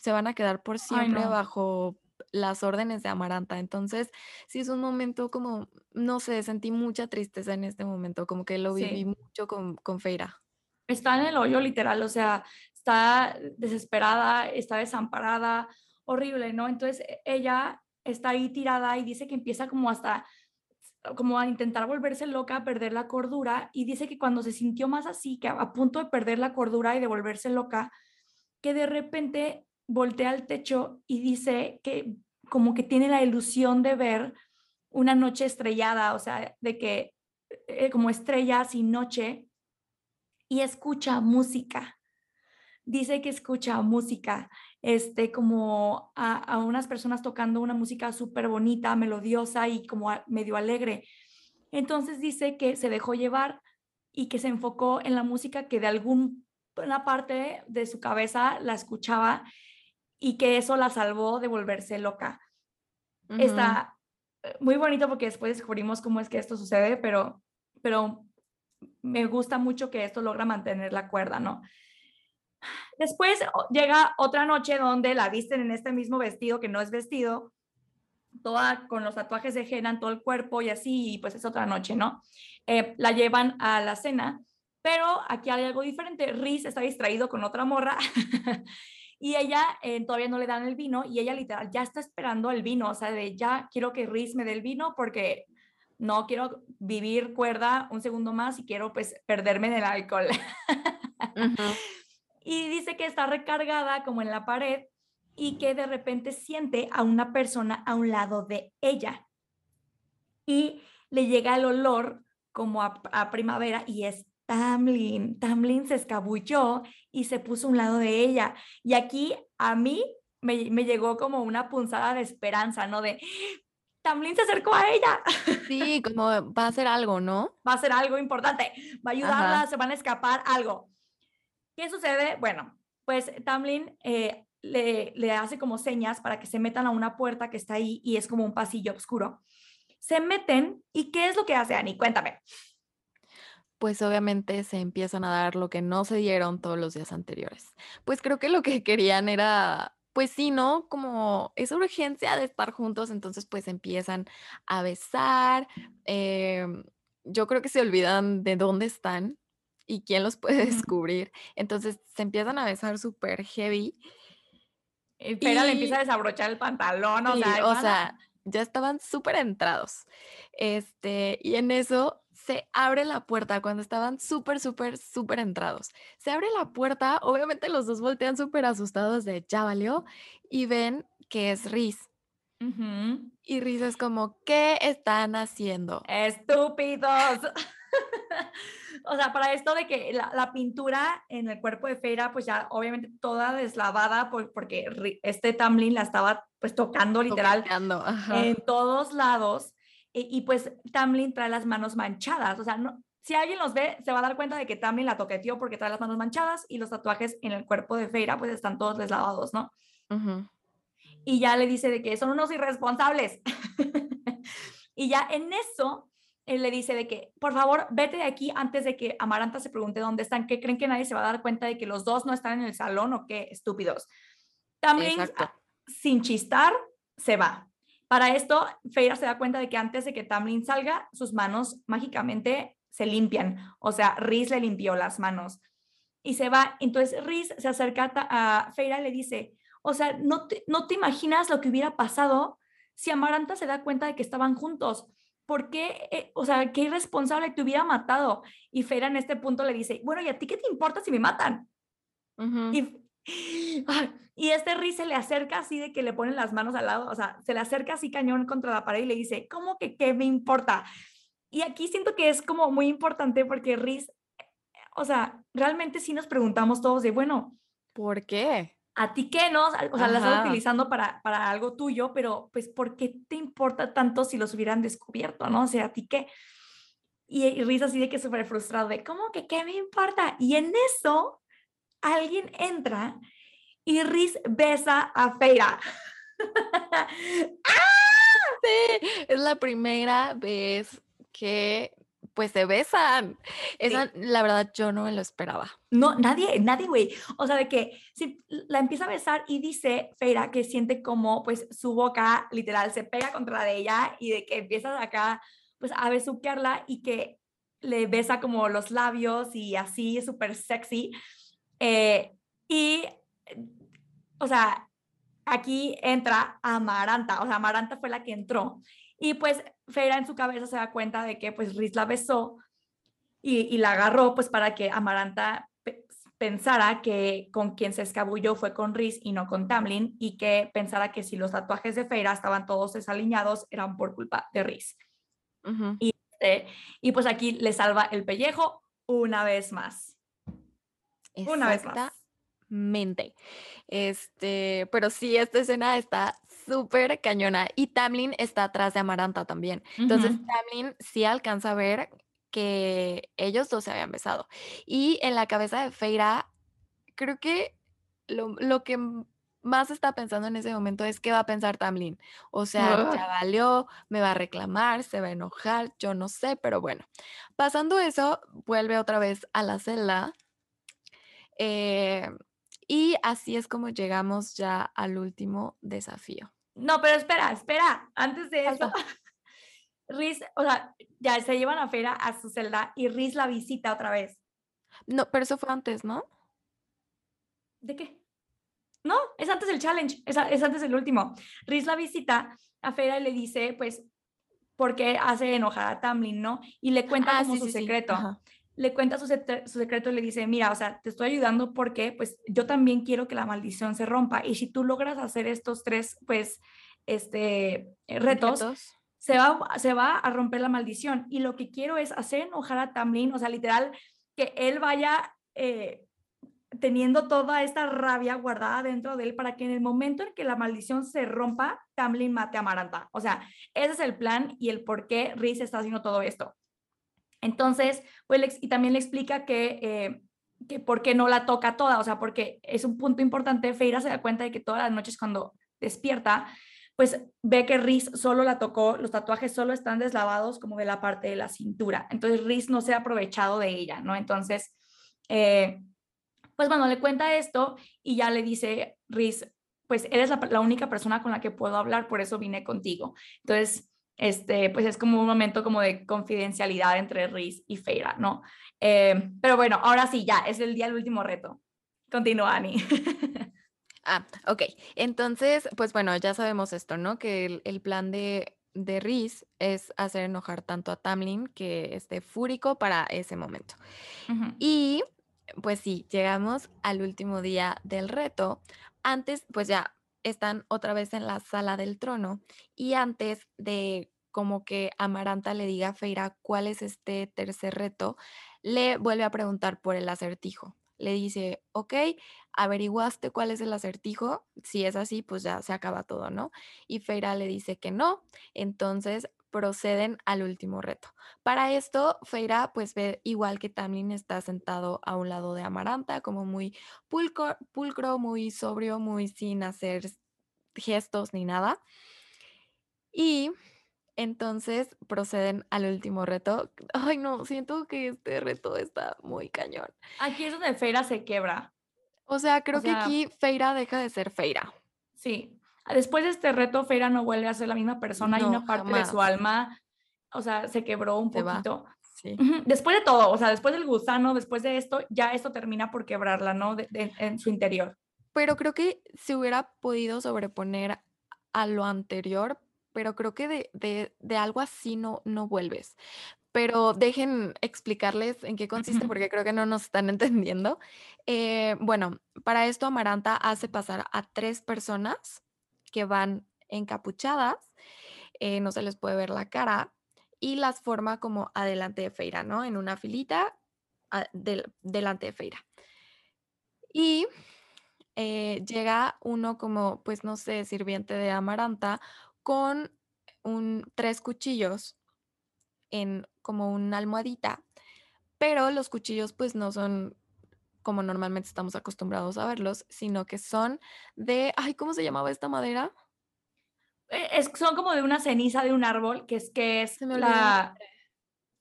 se van a quedar por siempre Ay, no. bajo las órdenes de Amaranta. Entonces, sí es un momento como, no sé, sentí mucha tristeza en este momento, como que lo viví Sí. mucho con, con Feira. Está en el hoyo literal, o sea, está desesperada, está desamparada, horrible, ¿no? Entonces e, ella está ahí tirada y dice que empieza como hasta como a intentar volverse loca, a perder la cordura y dice que cuando se sintió más así, que a punto de perder la cordura y de volverse loca, que de repente voltea al techo y dice que como que tiene la ilusión de ver una noche estrellada, o sea, de que eh, como estrella sin noche y escucha música. Dice que escucha música, este, como a, unas personas tocando una música súper bonita, melodiosa y como medio alegre. Entonces dice que se dejó llevar y que se enfocó en la música que de alguna parte de su cabeza la escuchaba y que eso la salvó de volverse loca. Está eh, muy bonito porque después descubrimos cómo es que esto sucede, pero, pero me gusta mucho que esto logra mantener la cuerda, ¿no? Después llega otra noche donde la visten en este mismo vestido que no es vestido, toda con los tatuajes de henna en todo el cuerpo y así, y pues es otra noche, ¿no? Eh, la llevan a la cena, pero aquí hay algo diferente. Riz está distraído con otra morra y ella eh, todavía no le dan el vino y ella literal ya está esperando el vino, o sea, de ya quiero que Riz me dé el vino porque no quiero vivir cuerda un segundo más y quiero pues perderme en el alcohol. Y dice que está recargada como en la pared y que de repente siente a una persona a un lado de ella. Y le llega el olor como a, primavera y es Tamlin. Tamlin se escabulló y se puso a un lado de ella. Y aquí a mí me, me llegó como una punzada de esperanza, ¿no? De Tamlin se acercó a ella. Sí, como va a hacer algo, ¿no? Va a hacer algo importante, va a ayudarla, se van a escapar, algo. ¿Qué sucede? Bueno, pues Tamlin eh, le, hace como señas para que se metan a una puerta que está ahí y es como un pasillo oscuro. Se meten y ¿qué es lo que hace Annie? Cuéntame. Pues obviamente se empiezan a dar lo que no se dieron todos los días anteriores. Pues creo que lo que querían era, pues sí, ¿no? Como esa urgencia de estar juntos, entonces pues empiezan a besar. Em, yo creo que se olvidan de dónde están y quién los puede descubrir. Entonces se empiezan a besar súper heavy. Espera, le empieza a desabrochar el pantalón, o sea, o sea, ya estaban súper entrados. Este, y en eso se abre la puerta cuando estaban súper, súper, súper entrados. Se abre la puerta, obviamente los dos voltean súper asustados de ya valió y ven que es Riz. Y Riz es como, ¿qué están haciendo? Estúpidos. o sea, para esto de que la, pintura en el cuerpo de Feira, pues ya obviamente toda deslavada, porque este Tamlin la estaba pues tocando literal en todos lados. Y, pues Tamlin trae las manos manchadas, o sea, no, si alguien los ve, se va a dar cuenta de que Tamlin la toqueteó porque trae las manos manchadas y los tatuajes en el cuerpo de Feira pues están todos deslavados, ¿no? Y ya le dice de que son unos irresponsables. y ya en eso él le dice de que, por favor, vete de aquí antes de que Amaranta se pregunte dónde están, ¿Qué creen que nadie se va a dar cuenta de que los dos no están en el salón o qué estúpidos. También, sin chistar, se va. Para esto, Feira se da cuenta de que antes de que Tamlin salga, sus manos mágicamente se limpian. O sea, Riz le limpió las manos y se va. Entonces Riz se acerca a Feira y le dice, o sea, no no te imaginas lo que hubiera pasado si Amaranta se da cuenta de que estaban juntos. ¿Por qué, eh, o sea, qué irresponsable te hubiera matado? Y Feira en este punto le dice, bueno, ¿y a ti qué te importa si me matan? y, y, este Riz se le acerca así de que le ponen las manos al lado, o sea, se le acerca así cañón contra la pared y le dice, ¿cómo que qué me importa? Y aquí siento que es como muy importante porque Riz, o sea, realmente sí nos preguntamos todos de, bueno, ¿por qué? A ti qué no, o sea, la estás utilizando para, para algo tuyo, pero pues ¿por qué te importa tanto si los hubieran descubierto, no? O sea, a ti qué. Y, y Riz así de que súper frustrado de, ¿cómo que qué me importa? Y en eso alguien entra y Riz besa a Feira. ¡Ah! Sí, es la primera vez que pues se besan. Esa, la verdad, yo no me lo esperaba. No, nadie, nadie, güey. O sea, de que si la empieza a besar y dice Feira que siente como, pues, su boca literal se pega contra la de ella y de que empieza acá, pues, a besuquearla y que le besa como los labios y así, súper sexy. Eh, y, o sea, aquí entra Amaranta, o sea, Amaranta fue la que entró. Y pues Feira en su cabeza se da cuenta de que pues Riz la besó y, y la agarró pues para que Amaranta pensara que con quien se escabulló fue con Riz y no con Tamlin y que pensara que si los tatuajes de Feira estaban todos desaliñados eran por culpa de Riz. y, este, y pues aquí le salva el pellejo una vez más. Una vez más. Este, pero sí, esta escena está súper cañona y Tamlin está atrás de Amaranta también. Entonces, Tamlin sí alcanza a ver que ellos dos se habían besado. Y en la cabeza de Feira, creo que lo, que más está pensando en ese momento es qué va a pensar Tamlin. O sea, ya valió, me va a reclamar, se va a enojar, yo no sé, pero bueno. Pasando eso, vuelve otra vez a la celda. Eh, y así es como llegamos ya al último desafío. No, pero espera, espera, antes de eso. Riz, o sea, ya se llevan a Fera a su celda y Riz la visita otra vez. No, pero eso fue antes, ¿no? ¿De qué? No, es antes del challenge, es, antes del último. Riz la visita a Fera y le dice, pues, por qué hace enojar a Tamlin, ¿no? Y le cuenta ah, como su secreto. Le cuenta su, su, secreto y le dice, mira, o sea, te estoy ayudando porque, pues, yo también quiero que la maldición se rompa. Y si tú logras hacer estos tres, pues, este, retos se va, se va a romper la maldición. Y lo que quiero es hacer enojar a Tamlin, o sea, literal, que él vaya eh, teniendo toda esta rabia guardada dentro de él para que en el momento en que la maldición se rompa, Tamlin mate a Maranta. O sea, ese es el plan y el por qué Riz está haciendo todo esto. Entonces, pues, y también le explica que, eh, que por qué no la toca toda, o sea, porque es un punto importante, Feira se da cuenta de que todas las noches cuando despierta, pues ve que Riz solo la tocó, los tatuajes solo están deslavados como de la parte de la cintura. Entonces Riz no se ha aprovechado de ella, ¿no? Entonces, eh, pues bueno, le cuenta esto y ya le dice Riz, pues eres la, única persona con la que puedo hablar, por eso vine contigo. Entonces, este, pues es como un momento como de confidencialidad entre Riz y Feira, ¿no? Eh, pero bueno, ahora sí, ya, es el día del último reto. Continúa, Ani. Ah, ok. Entonces, pues bueno, ya sabemos esto, ¿no? Que el, plan de, de Riz es hacer enojar tanto a Tamlin que esté fúrico para ese momento. Y pues sí, llegamos al último día del reto. Antes, pues ya están otra vez en la sala del trono y antes de como que Amaranta le diga a Feira cuál es este tercer reto, le vuelve a preguntar por el acertijo. Le dice, ok, averiguaste cuál es el acertijo, si es así, pues ya se acaba todo, ¿no? Y Feira le dice que no, entonces proceden al último reto. Para esto, Feira pues ve igual que Tamlin está sentado a un lado de Amaranta, como muy pulcro, pulcro, muy sobrio, muy sin hacer gestos ni nada. Y entonces proceden al último reto. Ay, no, siento que este reto está muy cañón. Aquí es donde Feira se quebra. O sea, creo que aquí Feira deja de ser Feira. Sí. Después de este reto, Feira no vuelve a ser la misma persona y una parte de su alma, o sea, se quebró un poquito. Sí. Después de todo, o sea, después del gusano, después de esto, ya esto termina por quebrarla, ¿no? en su interior. Pero creo que se hubiera podido sobreponer a lo anterior, pero creo que de, algo así no, no vuelves. Pero dejen explicarles en qué consiste, porque creo que no nos están entendiendo. Eh, bueno, para esto Amaranta hace pasar a tres personas que van encapuchadas, eh, no se les puede ver la cara, y las forma como adelante de Feira, ¿no? En una filita delante de Feira. Y eh, llega uno como, pues no sé, sirviente de Amaranta con un, tres cuchillos en como una almohadita, pero los cuchillos pues no son como normalmente estamos acostumbrados a verlos, sino que son de, ay, ¿cómo se llamaba esta madera? Eh, es, son como de una ceniza de un árbol, que es que es la...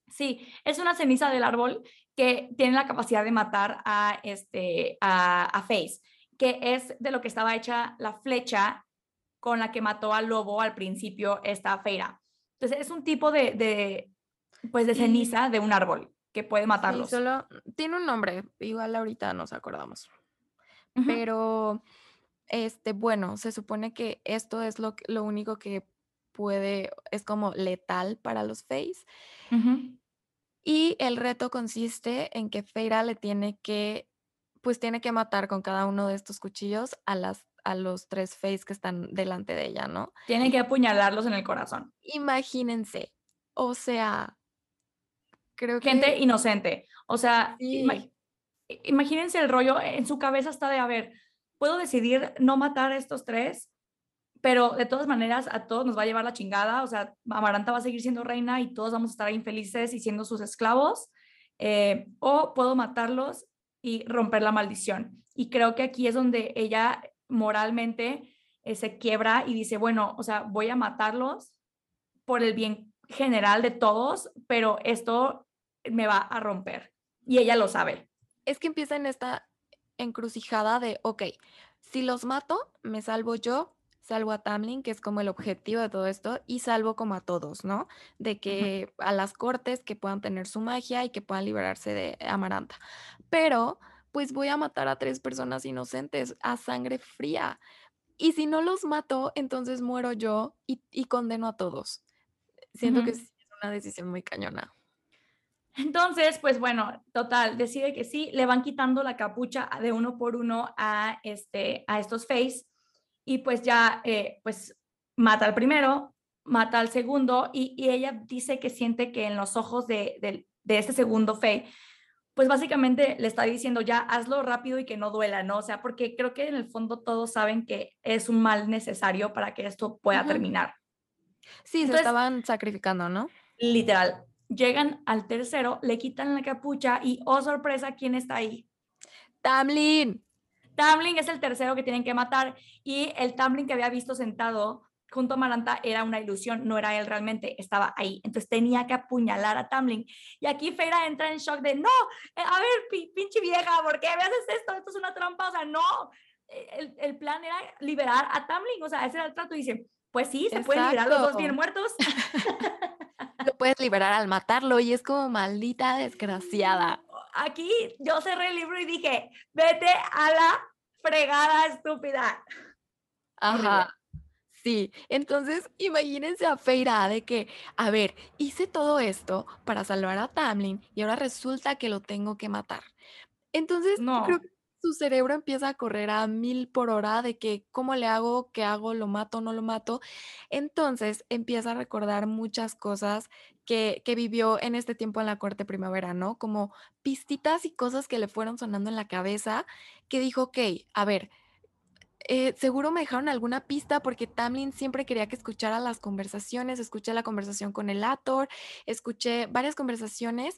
Sí, es una ceniza del árbol que tiene la capacidad de matar a, este, a, a Face, que es de lo que estaba hecha la flecha con la que mató al lobo al principio esta feira. Entonces es un tipo de, pues de ceniza de un árbol que puede Sí, matarlos. solo tiene un nombre, igual ahorita nos acordamos. Pero, este, bueno, se supone que esto es lo lo único que puede es como letal para los ujú. y el reto consiste en que Feyre le tiene que, pues, tiene que matar con cada uno de estos cuchillos a las a los 3 Fays que están delante de ella, ¿no? Tienen que apuñalarlos en el corazón. Imagínense, o sea, creo Gente que inocente. O sea, sí, imagínense el rollo, en su cabeza está de, a ver, puedo decidir no matar a estos tres, pero de todas maneras a todos nos va a llevar la chingada, o sea, Amaranta va a seguir siendo reina y todos vamos a estar infelices y siendo sus esclavos, eh, o puedo matarlos y romper la maldición. Y creo que aquí es donde ella moralmente eh, se quiebra y dice, bueno, o sea, voy a matarlos por el bien general de todos, pero esto me va a romper. Y ella lo sabe. es que empieza en esta encrucijada de, okey, si los mato, me salvo yo, salvo a Tamlin, que es como el objetivo de todo esto, y salvo como a todos, ¿no? De que a las cortes que puedan tener su magia y que puedan liberarse de Amaranta. Pero, pues, voy a matar a 3 personas inocentes a sangre fría. Y si no los mato, entonces muero yo y y condeno a todos. Siento que Ujú. sí es una decisión muy cañona. Entonces, pues bueno, total, decide que sí, le van quitando la capucha de uno por uno a, este, a estos Face y pues ya, eh, pues mata al primero, mata al segundo y, y ella dice que siente que en los ojos de, de, de este segundo Faye, pues básicamente le está diciendo ya hazlo rápido y que no duela, ¿no? O sea, porque creo que en el fondo todos saben que es un mal necesario para que esto pueda terminar. Sí, se estaban sacrificando, ¿no? literal, llegan al tercero, le quitan la capucha y, oh sorpresa, ¿quién está ahí? Tamlin. Tamlin es el tercero que tienen que matar y el Tamlin que había visto sentado junto a Maranta era una ilusión, no era él realmente, estaba ahí. Entonces tenía que apuñalar a Tamlin. Y aquí Feira entra en shock de, no, eh, a ver, pi- pinche vieja, ¿por qué me haces esto? Esto es una trampa, o sea, no. El, el plan era liberar a Tamlin, o sea, ese era el trato. Y dice, pues sí, se pueden liberar los dos bien muertos. Lo puedes liberar al matarlo y es como maldita desgraciada. Aquí yo cerré el libro y dije, vete a la fregada estúpida. Ajá. Sí, entonces imagínense a Feira de que, a ver, hice todo esto para salvar a Tamlin y ahora resulta que lo tengo que matar. Entonces, creo No. que su cerebro empieza a correr a mil por hora de que, ¿cómo le hago? ¿Qué hago? ¿Lo mato? ¿No lo mato? Entonces empieza a recordar muchas cosas que, que vivió en este tiempo en la corte primavera, ¿no? Como pistitas y cosas que le fueron sonando en la cabeza, que dijo, ok, a ver, eh, seguro me dejaron alguna pista porque Tamlin siempre quería que escuchara las conversaciones, escuché la conversación con el Ator, escuché varias conversaciones.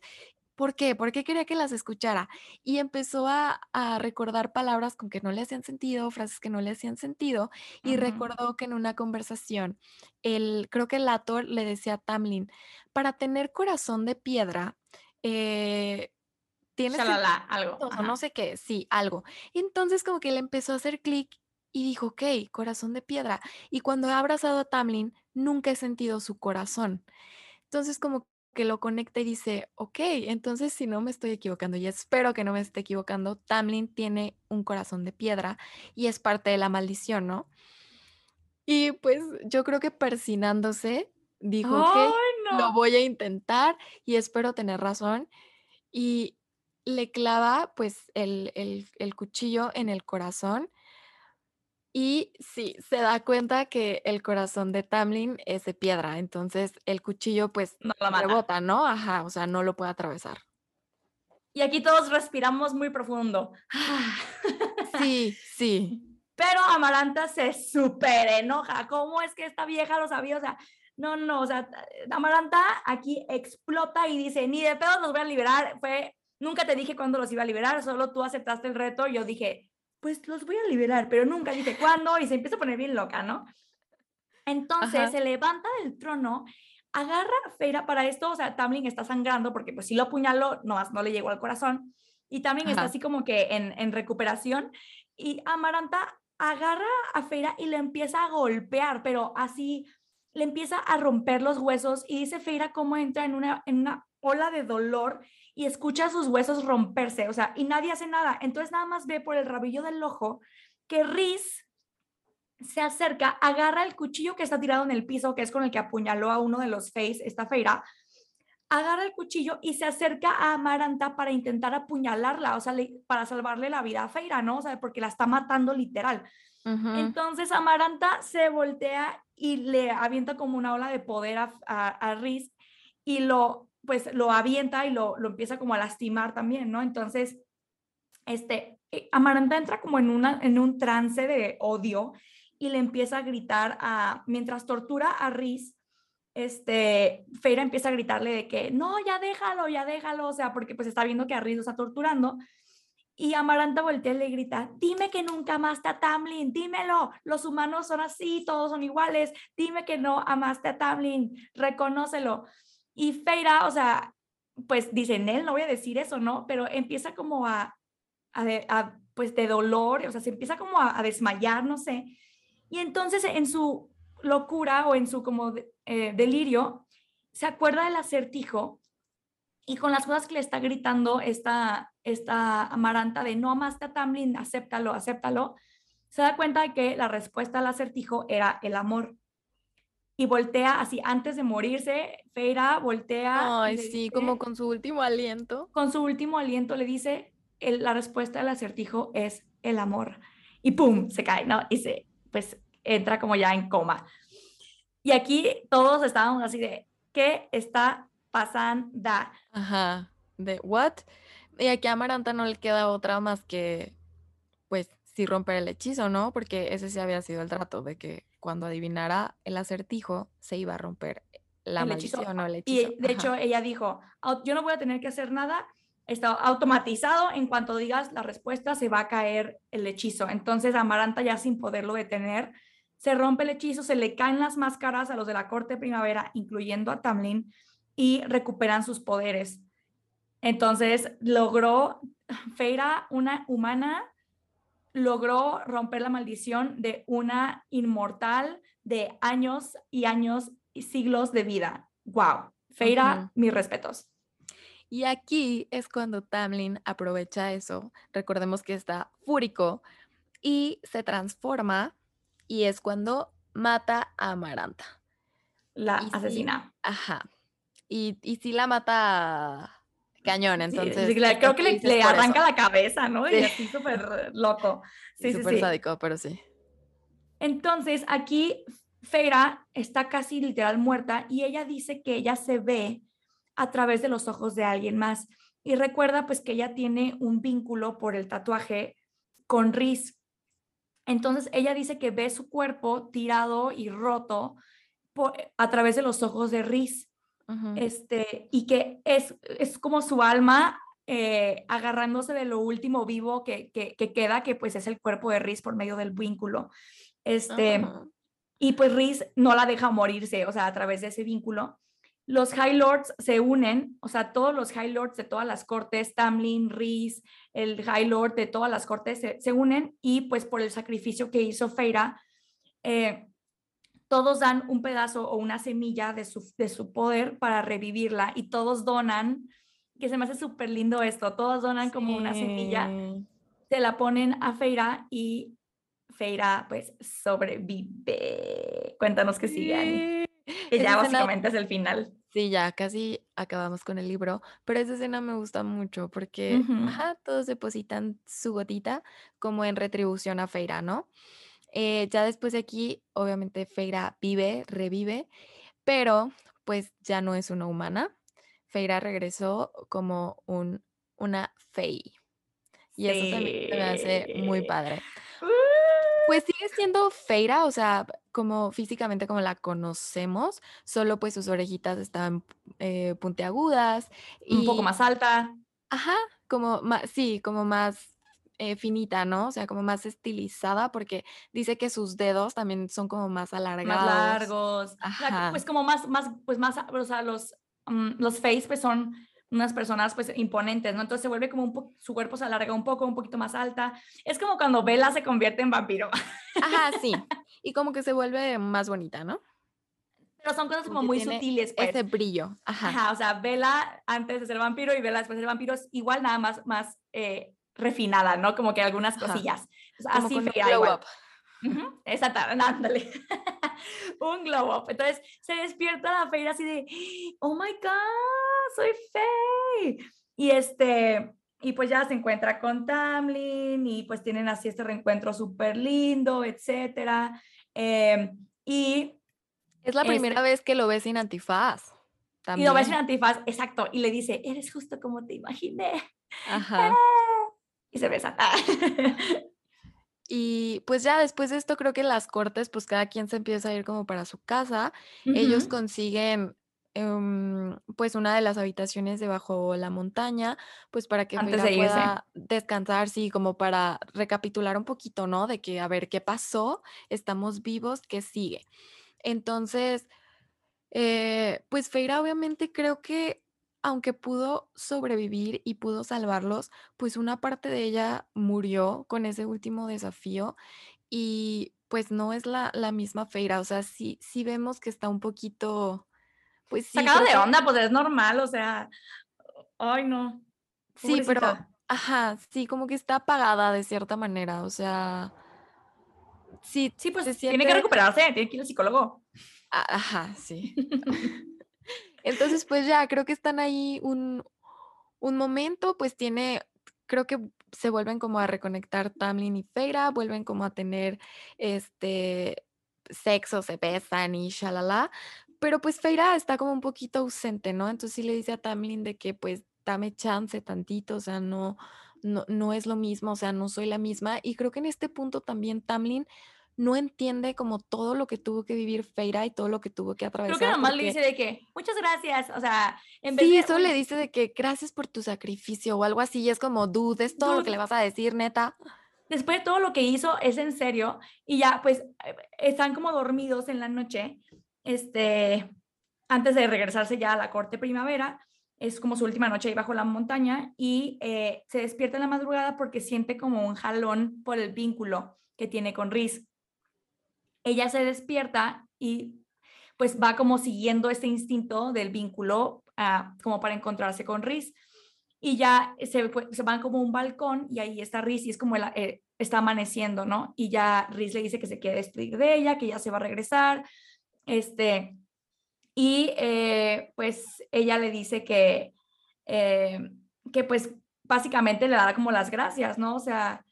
¿Por qué? ¿Por qué quería que las escuchara? Y empezó a, a recordar palabras con que no le hacían sentido, frases que no le hacían sentido, y recordó que en una conversación, el, creo que el Ator le decía a Tamlin, para tener corazón de piedra, eh, tienes que Shalala, algo. o no Ajá. sé qué, sí, algo. Entonces como que le empezó a hacer clic y dijo, ok, corazón de piedra. Y cuando he abrazado a Tamlin, nunca he sentido su corazón. Entonces como que lo conecta y dice, ok, entonces si no me estoy equivocando y espero que no me esté equivocando, Tamlin tiene un corazón de piedra y es parte de la maldición, ¿no? Y pues yo creo que persinándose, dijo, ok, ¡Ay, lo no! voy a intentar y espero tener razón. Y le clava pues el, el- el cuchillo en el corazón y sí, se da cuenta que el corazón de Tamlin es de piedra, entonces el cuchillo pues No mata. rebota, ¿no? Ajá, o sea, no lo puede atravesar. Y aquí todos respiramos muy profundo. Sí, sí. Pero Amaranta se súper enoja. ¿Cómo es que esta vieja lo sabía? O sea, no, no, o sea, Amaranta aquí explota y dice, ni de pedo los voy a liberar. Fue, nunca te dije cuándo los iba a liberar, solo tú aceptaste el reto. Yo dije, pues los voy a liberar, pero nunca dije cuándo y se empieza a poner bien loca, ¿no? Entonces Ajá. se levanta del trono, agarra a Feira para esto, o sea, Tamlin está sangrando porque pues sí lo apuñaló, nomás no le llegó al corazón. Y Tamlin está Ajá. así como que en, en recuperación y Amaranta agarra a Feira y le empieza a golpear, pero así le empieza a romper los huesos y dice Feira cómo entra en una, en una ola de dolor y escucha sus huesos romperse, o sea, y nadie hace nada. Entonces nada más ve por el rabillo del ojo que Riz se acerca, agarra el cuchillo que está tirado en el piso, que es con el que apuñaló a uno de los Face, esta Feira, agarra el cuchillo y se acerca a Amaranta para intentar apuñalarla, o sea, para salvarle la vida a Feira, ¿no? O sea, porque la está matando literal. Entonces Amaranta se voltea y le avienta como una ola de poder a, a, Riz y lo, pues, lo avienta y lo, lo empieza como a lastimar también, ¿no? Entonces, este, eh, Amaranta entra como en, una, en un trance de odio y le empieza a gritar a, mientras tortura a Riz, este, Feira empieza a gritarle de que, no, ya déjalo, ya déjalo, o sea, porque pues está viendo que a Riz lo está torturando. Y Amaranta voltea y le grita, dime que nunca amaste a Tamlin, dímelo, los humanos son así, todos son iguales, dime que no amaste a Tamlin, reconócelo. Y Feira, o sea, pues dice, él no voy a decir eso, ¿no? Pero empieza como a, a, pues de dolor, o sea, se empieza como a, a desmayar, no sé. Y entonces en su locura o en su como eh, delirio, se acuerda del acertijo y con las cosas que le está gritando esta, esta amaranta de no amaste a Tamlin, acéptalo, acéptalo, se da cuenta de que la respuesta al acertijo era el amor. Y voltea así, antes de morirse, Feira voltea. Ay, sí, como con su último aliento. Con su último aliento le dice, la respuesta al acertijo es el amor. Y pum, se cae, ¿no? Y se, pues entra como ya en coma. Y aquí todos estábamos así de, ¿qué está pasando? Ajá, de what? Y aquí a Amaranta no le queda otra más que, pues, sí romper el hechizo, ¿no? Porque ese sí había sido el trato, de que cuando adivinara el acertijo se iba a romper la maldición o el hechizo. Y de hecho ella dijo, yo no voy a tener que hacer nada, está automatizado, en cuanto digas la respuesta se va a caer el hechizo. Entonces Amaranta ya sin poderlo detener, se rompe el hechizo, se le caen las máscaras a los de la corte primavera, incluyendo a Tamlin, y recuperan sus poderes. Entonces logró, Feira, una humana, logró romper la maldición de una inmortal de años y años y siglos de vida. ¡Wow! Feira, mis respetos. Y aquí es cuando Tamlin aprovecha eso. Recordemos que está fúrico y se transforma y es cuando mata a Amaranta. La asesina. ajá. Y, y sí la mata cañón, entonces. creo que le, arranca la cabeza, ¿no? Y así súper loco. Sí, súper sádico, pero sí. Entonces, aquí Feira está casi literal muerta y ella dice que ella se ve a través de los ojos de alguien más. Y recuerda pues que ella tiene un vínculo por el tatuaje con Riz. Entonces ella dice que ve su cuerpo tirado y roto a través de los ojos de Riz. Este, y que es, es como su alma eh, agarrándose de lo último vivo que, que, queda, que pues es el cuerpo de Riz por medio del vínculo. Este, Y pues Riz no la deja morirse, o sea, a través de ese vínculo. Los High Lords se unen, o sea, todos los High Lords de todas las cortes, Tamlin, Rhys, el High Lord de todas las cortes se, unen y pues por el sacrificio que hizo Feira, eh, todos dan un pedazo o una semilla de su, de su poder para revivirla y todos donan, que se me hace súper lindo esto, todos donan como una semilla, se la ponen a Feira y Feira pues sobrevive. Cuéntanos qué sigue, Que ya básicamente es el final. Sí, ya casi acabamos con el libro, pero esa escena me gusta mucho porque todos depositan su gotita como en retribución a Feira, ¿no? Eh, ya después de aquí, obviamente Feira vive, revive, pero pues ya no es una humana. Feira regresó como un, una Fey. Y eso también me hace muy padre. Pues sigue siendo Feira, o sea, como físicamente como la conocemos, solo pues sus orejitas están eh, puntiagudas. Y, un poco más alta. Ajá, como más, sí, como más eh, finita, ¿no? O sea, como más estilizada, porque dice que sus dedos también son como más alargados. Más largos. Ajá. Pues como más, más, pues más, o sea, los, mm, los face pues son unas personas pues imponentes, ¿no? Entonces se vuelve como un poco, su cuerpo se alarga un poco, un poquito más alta. Es como cuando Bella se convierte en vampiro. Ajá, sí. Y como que se vuelve más bonita, ¿no? Pero son cosas como muy sutiles, pues. Ese brillo, ajá. Ajá, o sea, Vela antes de ser vampiro y Vela después de ser vampiro es igual, nada más, más eh, refinada, ¿no? Como que algunas cosillas. Como así con un glow up. Ujú, Exacto, ándale. un glow up. Entonces se despierta la Feira así de, oh my God, soy Fey. Y este, y pues ya se encuentra con Tamlin y pues tienen así este reencuentro súper lindo, etcétera. Em, y, Es la Este primera vez que lo ves sin antifaz. y También. lo ves en antifaz, exacto, y le dice, eres justo como te imaginé. Ajá. Y se besan. Y pues ya después de esto creo que las cortes, pues cada quien se empieza a ir como para su casa. Ellos consiguen em, pues una de las habitaciones debajo la montaña, pues para que Antes de pueda descansar, sí, como para recapitular un poquito, ¿no? De que a ver qué pasó, estamos vivos, ¿qué sigue? Entonces, eh, pues Feira obviamente creo que aunque pudo sobrevivir y pudo salvarlos, pues una parte de ella murió con ese último desafío y pues no es la, la misma Feira, o sea, sí, sí vemos que está un poquito, pues sí, Sacado creo de onda, pues es normal, o sea, ay no, sí, pero, pobrecita. ajá, sí, como que está apagada de cierta manera, o sea, sí, Sí, se pues tiene que siente, recuperarse, tiene que ir al psicólogo. ajá, sí. Entonces, pues ya, creo que están ahí un, un momento, pues tiene, creo que se vuelven como a reconectar Tamlin y Feira, vuelven como a tener este sexo, se besan y shalala, pero pues Feira está como un poquito ausente, ¿no? Entonces sí le dice a Tamlin de que pues dame chance tantito, o sea, no, no, no es lo mismo, o sea, no soy la misma. Y creo que en este punto también Tamlin no entiende como todo lo que tuvo que vivir Feira y todo lo que tuvo que Creo que atravesar, nomás le dice de que, muchas gracias, o sea, en vez Sí, de, solo le "Uy, dice de que gracias por tu sacrificio o algo así, y es como, dude, es todo lo que le vas a decir, neta. después de todo lo que hizo, es en serio, y ya, pues, eh, están como dormidos en la noche, este, antes de regresarse ya a la corte primavera, es como su última noche ahí bajo la montaña, y eh, se despierta en la madrugada porque siente como un jalón por el vínculo que tiene con Riz. Ella se despierta y pues va como siguiendo este instinto del vínculo ah, como para encontrarse con Riz. Y ya se, se van como un balcón y ahí está Riz y es como el, eh, está amaneciendo, ¿no? Y ya Riz le dice que se quiere despedir de ella, que ya se va a regresar. Este, y eh, pues ella le dice que, eh, que pues básicamente le da como las gracias, ¿no? O sea,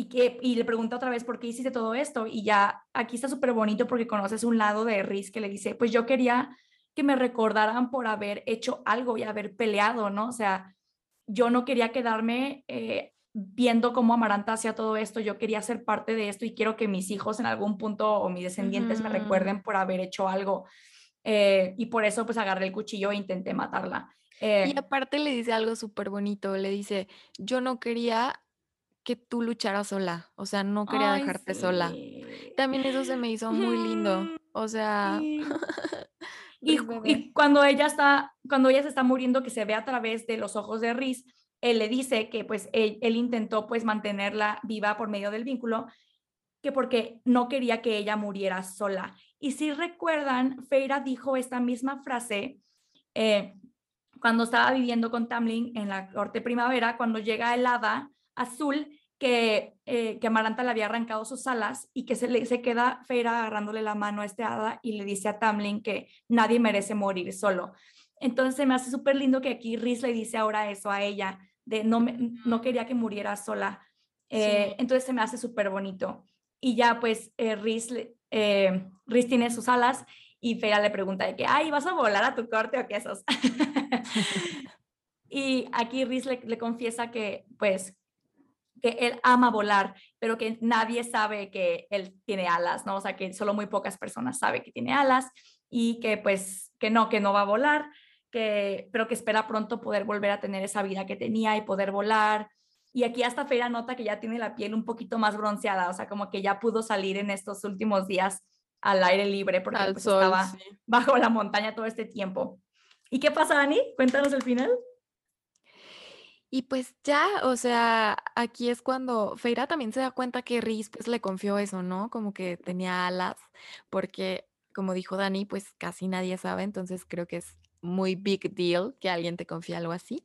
y, que, y le pregunta otra vez por qué hiciste todo esto. Y ya aquí está súper bonito porque conoces un lado de Riz que le dice, pues yo quería que me recordaran por haber hecho algo y haber peleado, ¿no? O sea, yo no quería quedarme eh, viendo cómo Amaranta hacía todo esto, yo quería ser parte de esto y quiero que mis hijos en algún punto o mis descendientes me Ujú. recuerden por haber hecho algo. Eh, y por eso pues agarré el cuchillo e intenté matarla. Y Eh, aparte le dice algo súper bonito, le dice, yo no quería que tú lucharas sola, o sea, no quería ay, dejarte sola. También eso se me hizo muy lindo, o sea, sí. Y, cuando ella está, cuando ella se está muriendo, que se ve a través de los ojos de Riz, él le dice que pues él, él intentó pues mantenerla viva por medio del vínculo, que porque no quería que ella muriera sola. Y si recuerdan, Feira dijo esta misma frase eh, cuando estaba viviendo con Tamlin en la corte primavera, cuando llega el hada azul, que, eh, que Amaranta le había arrancado sus alas y que se, le, se queda Feira agarrándole la mano a este hada y le dice a Tamlin que nadie merece morir solo. Entonces se me hace súper lindo que aquí Riz le dice ahora eso a ella, de no, me, no quería que muriera sola. Eh, Sí. Entonces se me hace súper bonito. Y ya pues eh, Riz, eh, Riz tiene sus alas y Feira le pregunta de que, ay, ¿vas a volar a tu corte o qué esos? y aquí Riz le, le confiesa que pues que él ama volar, pero que nadie sabe que él tiene alas, ¿no? O sea, que solo muy pocas personas saben que tiene alas y que pues que no, que no va a volar, que, pero que espera pronto poder volver a tener esa vida que tenía y poder volar. Y aquí hasta Feira nota que ya tiene la piel un poquito más bronceada, o sea, como que ya pudo salir en estos últimos días al aire libre porque pues, sol, estaba sí. bajo la montaña todo este tiempo. ¿Y qué pasa, Ani? Cuéntanos el final. Y pues ya, o sea, aquí es cuando Feira también se da cuenta que Riz pues le confió eso, ¿no? Como que tenía alas, porque como dijo Dani, pues casi nadie sabe, entonces creo que es muy big deal que alguien te confíe algo así.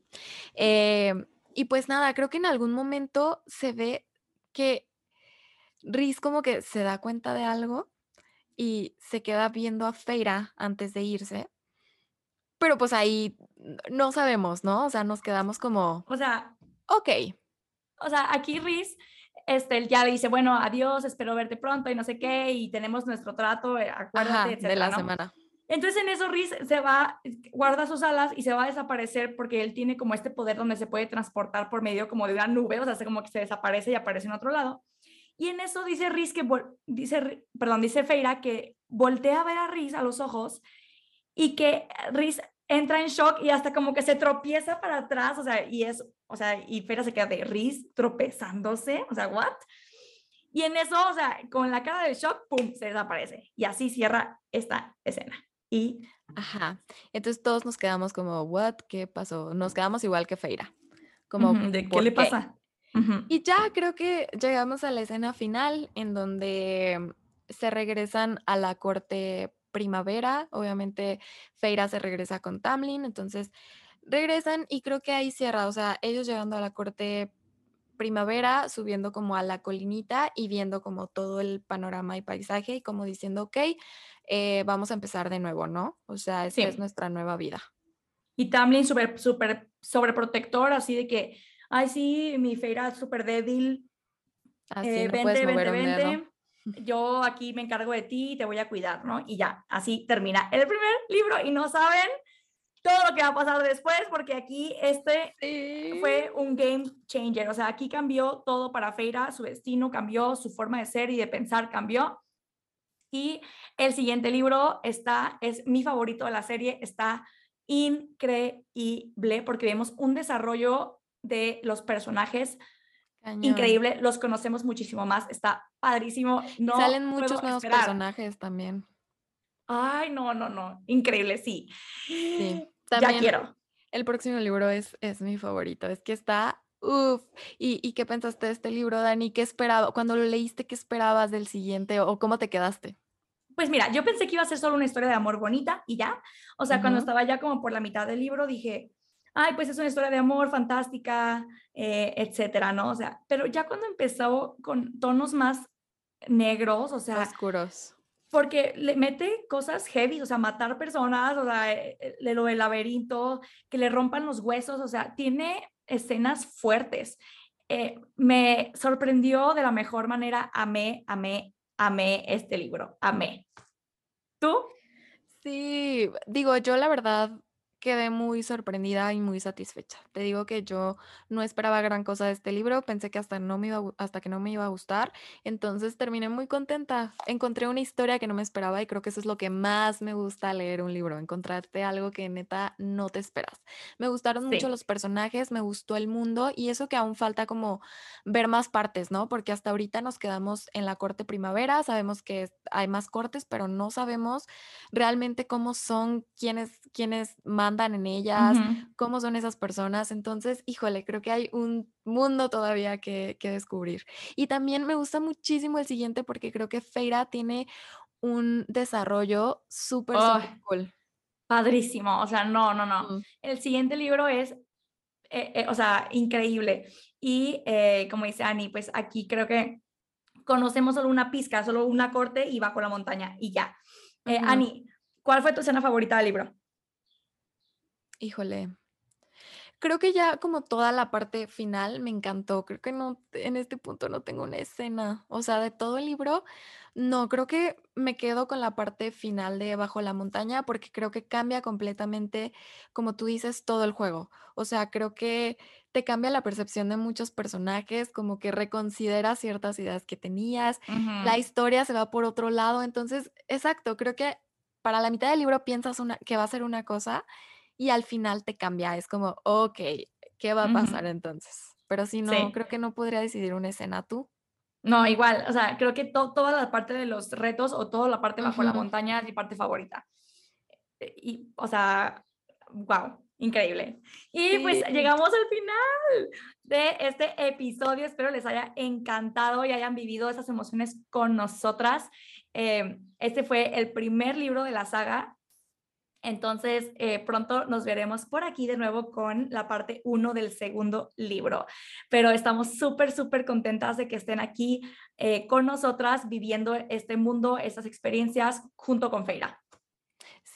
Em, y pues nada, creo que en algún momento se ve que Rhys como que se da cuenta de algo y se queda viendo a Feira antes de irse. Pero pues ahí no sabemos, ¿no? O sea, nos quedamos como, O sea, ok, o sea, aquí Riz, este, él ya le dice, bueno, adiós, espero verte pronto y no sé qué, y tenemos nuestro trato, eh, acuérdate, ajá, de etcétera, la ¿no? semana. Entonces en eso Riz se va, guarda sus alas y se va a desaparecer porque él tiene como este poder donde se puede transportar por medio como de una nube, o sea, como que se desaparece y aparece en otro lado. Y en eso dice Riz que, dice, perdón, dice Feira que voltea a ver a Riz a los ojos y que Riz entra en shock y hasta como que se tropieza para atrás, o sea, y es, o sea, y Feira se queda de Riz tropezándose, o sea, ¿what? Y en eso, o sea, con la cara de shock, ¡pum!, se desaparece. Y así cierra esta escena. Y Ajá. Entonces todos nos quedamos como, what, ¿qué pasó? Nos quedamos igual que Feira. Como, Ujú, ¿De qué ¿por le pasa? Ujú. Y ya creo que llegamos a la escena final en donde se regresan a la corte primavera. Obviamente Feira se regresa con Tamlin, entonces regresan y creo que ahí cierra, o sea, ellos llegando a la corte primavera, subiendo como a la colinita y viendo como todo el panorama y paisaje y como diciendo, ok, eh, vamos a empezar de nuevo, ¿no? O sea, esta es nuestra nueva vida. Y Tamlin súper, súper sobreprotector, así de que, ay, sí, mi Feira es súper débil, Así eh, no vente, puedes mover un dedo. vente, yo aquí me encargo de ti y te voy a cuidar, ¿no? Y ya, así termina el primer libro y no saben todo lo que va a pasar después, porque aquí este Sí. fue un game changer, o sea, aquí cambió todo para Feira, su destino cambió, su forma de ser y de pensar cambió. Y el siguiente libro está, es mi favorito de la serie, está increíble porque vemos un desarrollo de los personajes Cañón. increíble, los conocemos muchísimo más, está padrísimo. No salen muchos nuevos esperar. personajes también. Ay, no, no, no, increíble, sí. Sí, Ya también quiero. el próximo libro es, es mi favorito. Es que está, uff. ¿Y, ¿Y qué pensaste de este libro, Dani? ¿Qué esperaba? Cuando lo leíste, ¿qué esperabas del siguiente o cómo te quedaste? Pues mira, yo pensé que iba a ser solo una historia de amor bonita y ya. O sea, cuando estaba ya como por la mitad del libro, dije, ay, pues es una historia de amor fantástica, eh, etcétera, ¿no? O sea, pero ya cuando empezó con tonos más negros, o sea, Oscuros. porque le mete cosas heavy, o sea, matar personas, o sea, eh, eh, lo del laberinto, que le rompan los huesos, o sea, tiene escenas fuertes. Eh, me sorprendió de la mejor manera, amé, amé, amé este libro, amé. ¿Tú? Sí, digo, yo la verdad quedé muy sorprendida y muy satisfecha. Te digo que yo no esperaba gran cosa de este libro, pensé que hasta no me iba a hasta que no me iba a gustar, entonces terminé muy contenta. Encontré una historia que no me esperaba y creo que eso es lo que más me gusta leer un libro, encontrarte algo que neta no te esperas. Me gustaron mucho Sí. los personajes, me gustó el mundo y eso que aún falta como ver más partes, ¿no? Porque hasta ahorita nos quedamos en la corte primavera, sabemos que hay más cortes, pero no sabemos realmente cómo son, quiénes, quiénes mandan en ellas, Ujú. cómo son esas personas. Entonces, híjole, creo que hay un mundo todavía que, que descubrir. Y también me gusta muchísimo el siguiente porque creo que Feira tiene un desarrollo súper, Ay, cool. padrísimo, o sea, no, no, no. El siguiente libro es, eh, eh, o sea, increíble. Y eh, como dice Ani, pues aquí creo que conocemos solo una pizca, solo una corte y bajo la montaña y ya. Eh, ujú. Ani, ¿cuál fue tu escena favorita del libro? Híjole. Creo que ya como toda la parte final me encantó. Creo que no, en este punto no tengo una escena. O sea, de todo el libro, no, creo que me quedo con la parte final de Bajo la montaña porque creo que cambia completamente, como tú dices, todo el juego. O sea, creo que te cambia la percepción de muchos personajes, como que reconsideras ciertas ideas que tenías, la historia se va por otro lado. Entonces, exacto, creo que para la mitad del libro piensas una, que va a ser una cosa y al final te cambia, es como, okey, ¿qué va a pasar entonces? Pero sí, no, Sí. creo que no podría decidir una escena, ¿tú? No, igual, o sea, creo que to- toda la parte de los retos o toda la parte bajo la Ujú. montaña es mi parte favorita. Eh, Y, o sea, wow. Increíble. Y pues llegamos al final de este episodio. Espero les haya encantado y hayan vivido esas emociones con nosotras. Eh, este fue el primer libro de la saga. Entonces, eh, pronto nos veremos por aquí de nuevo con la parte 1 del segundo libro. Pero estamos súper, súper contentas de que estén aquí eh, con nosotras viviendo este mundo, estas experiencias junto con Feira.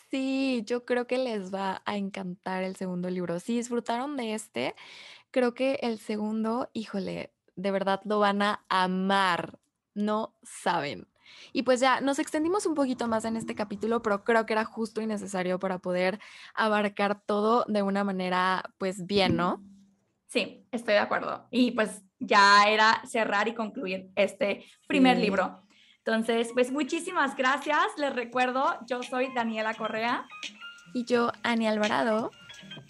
Sí, yo creo que les va a encantar el segundo libro. Si disfrutaron de este, creo que el segundo, híjole, de verdad lo van a amar. No saben. Y pues ya nos extendimos un poquito más en este capítulo, pero creo que era justo y necesario para poder abarcar todo de una manera, pues bien, ¿no? Sí, estoy de acuerdo. Y pues ya era cerrar y concluir este primer Sí. libro. Entonces, pues muchísimas gracias. Les recuerdo, yo soy Daniela Correa Y yo, Ani Alvarado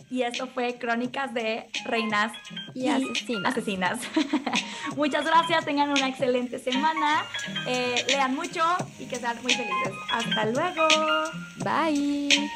y esto fue Crónicas de Reinas y Asesina. Asesinas. Muchas gracias, tengan una excelente semana, eh, lean mucho y que sean muy felices. Hasta luego. Bye.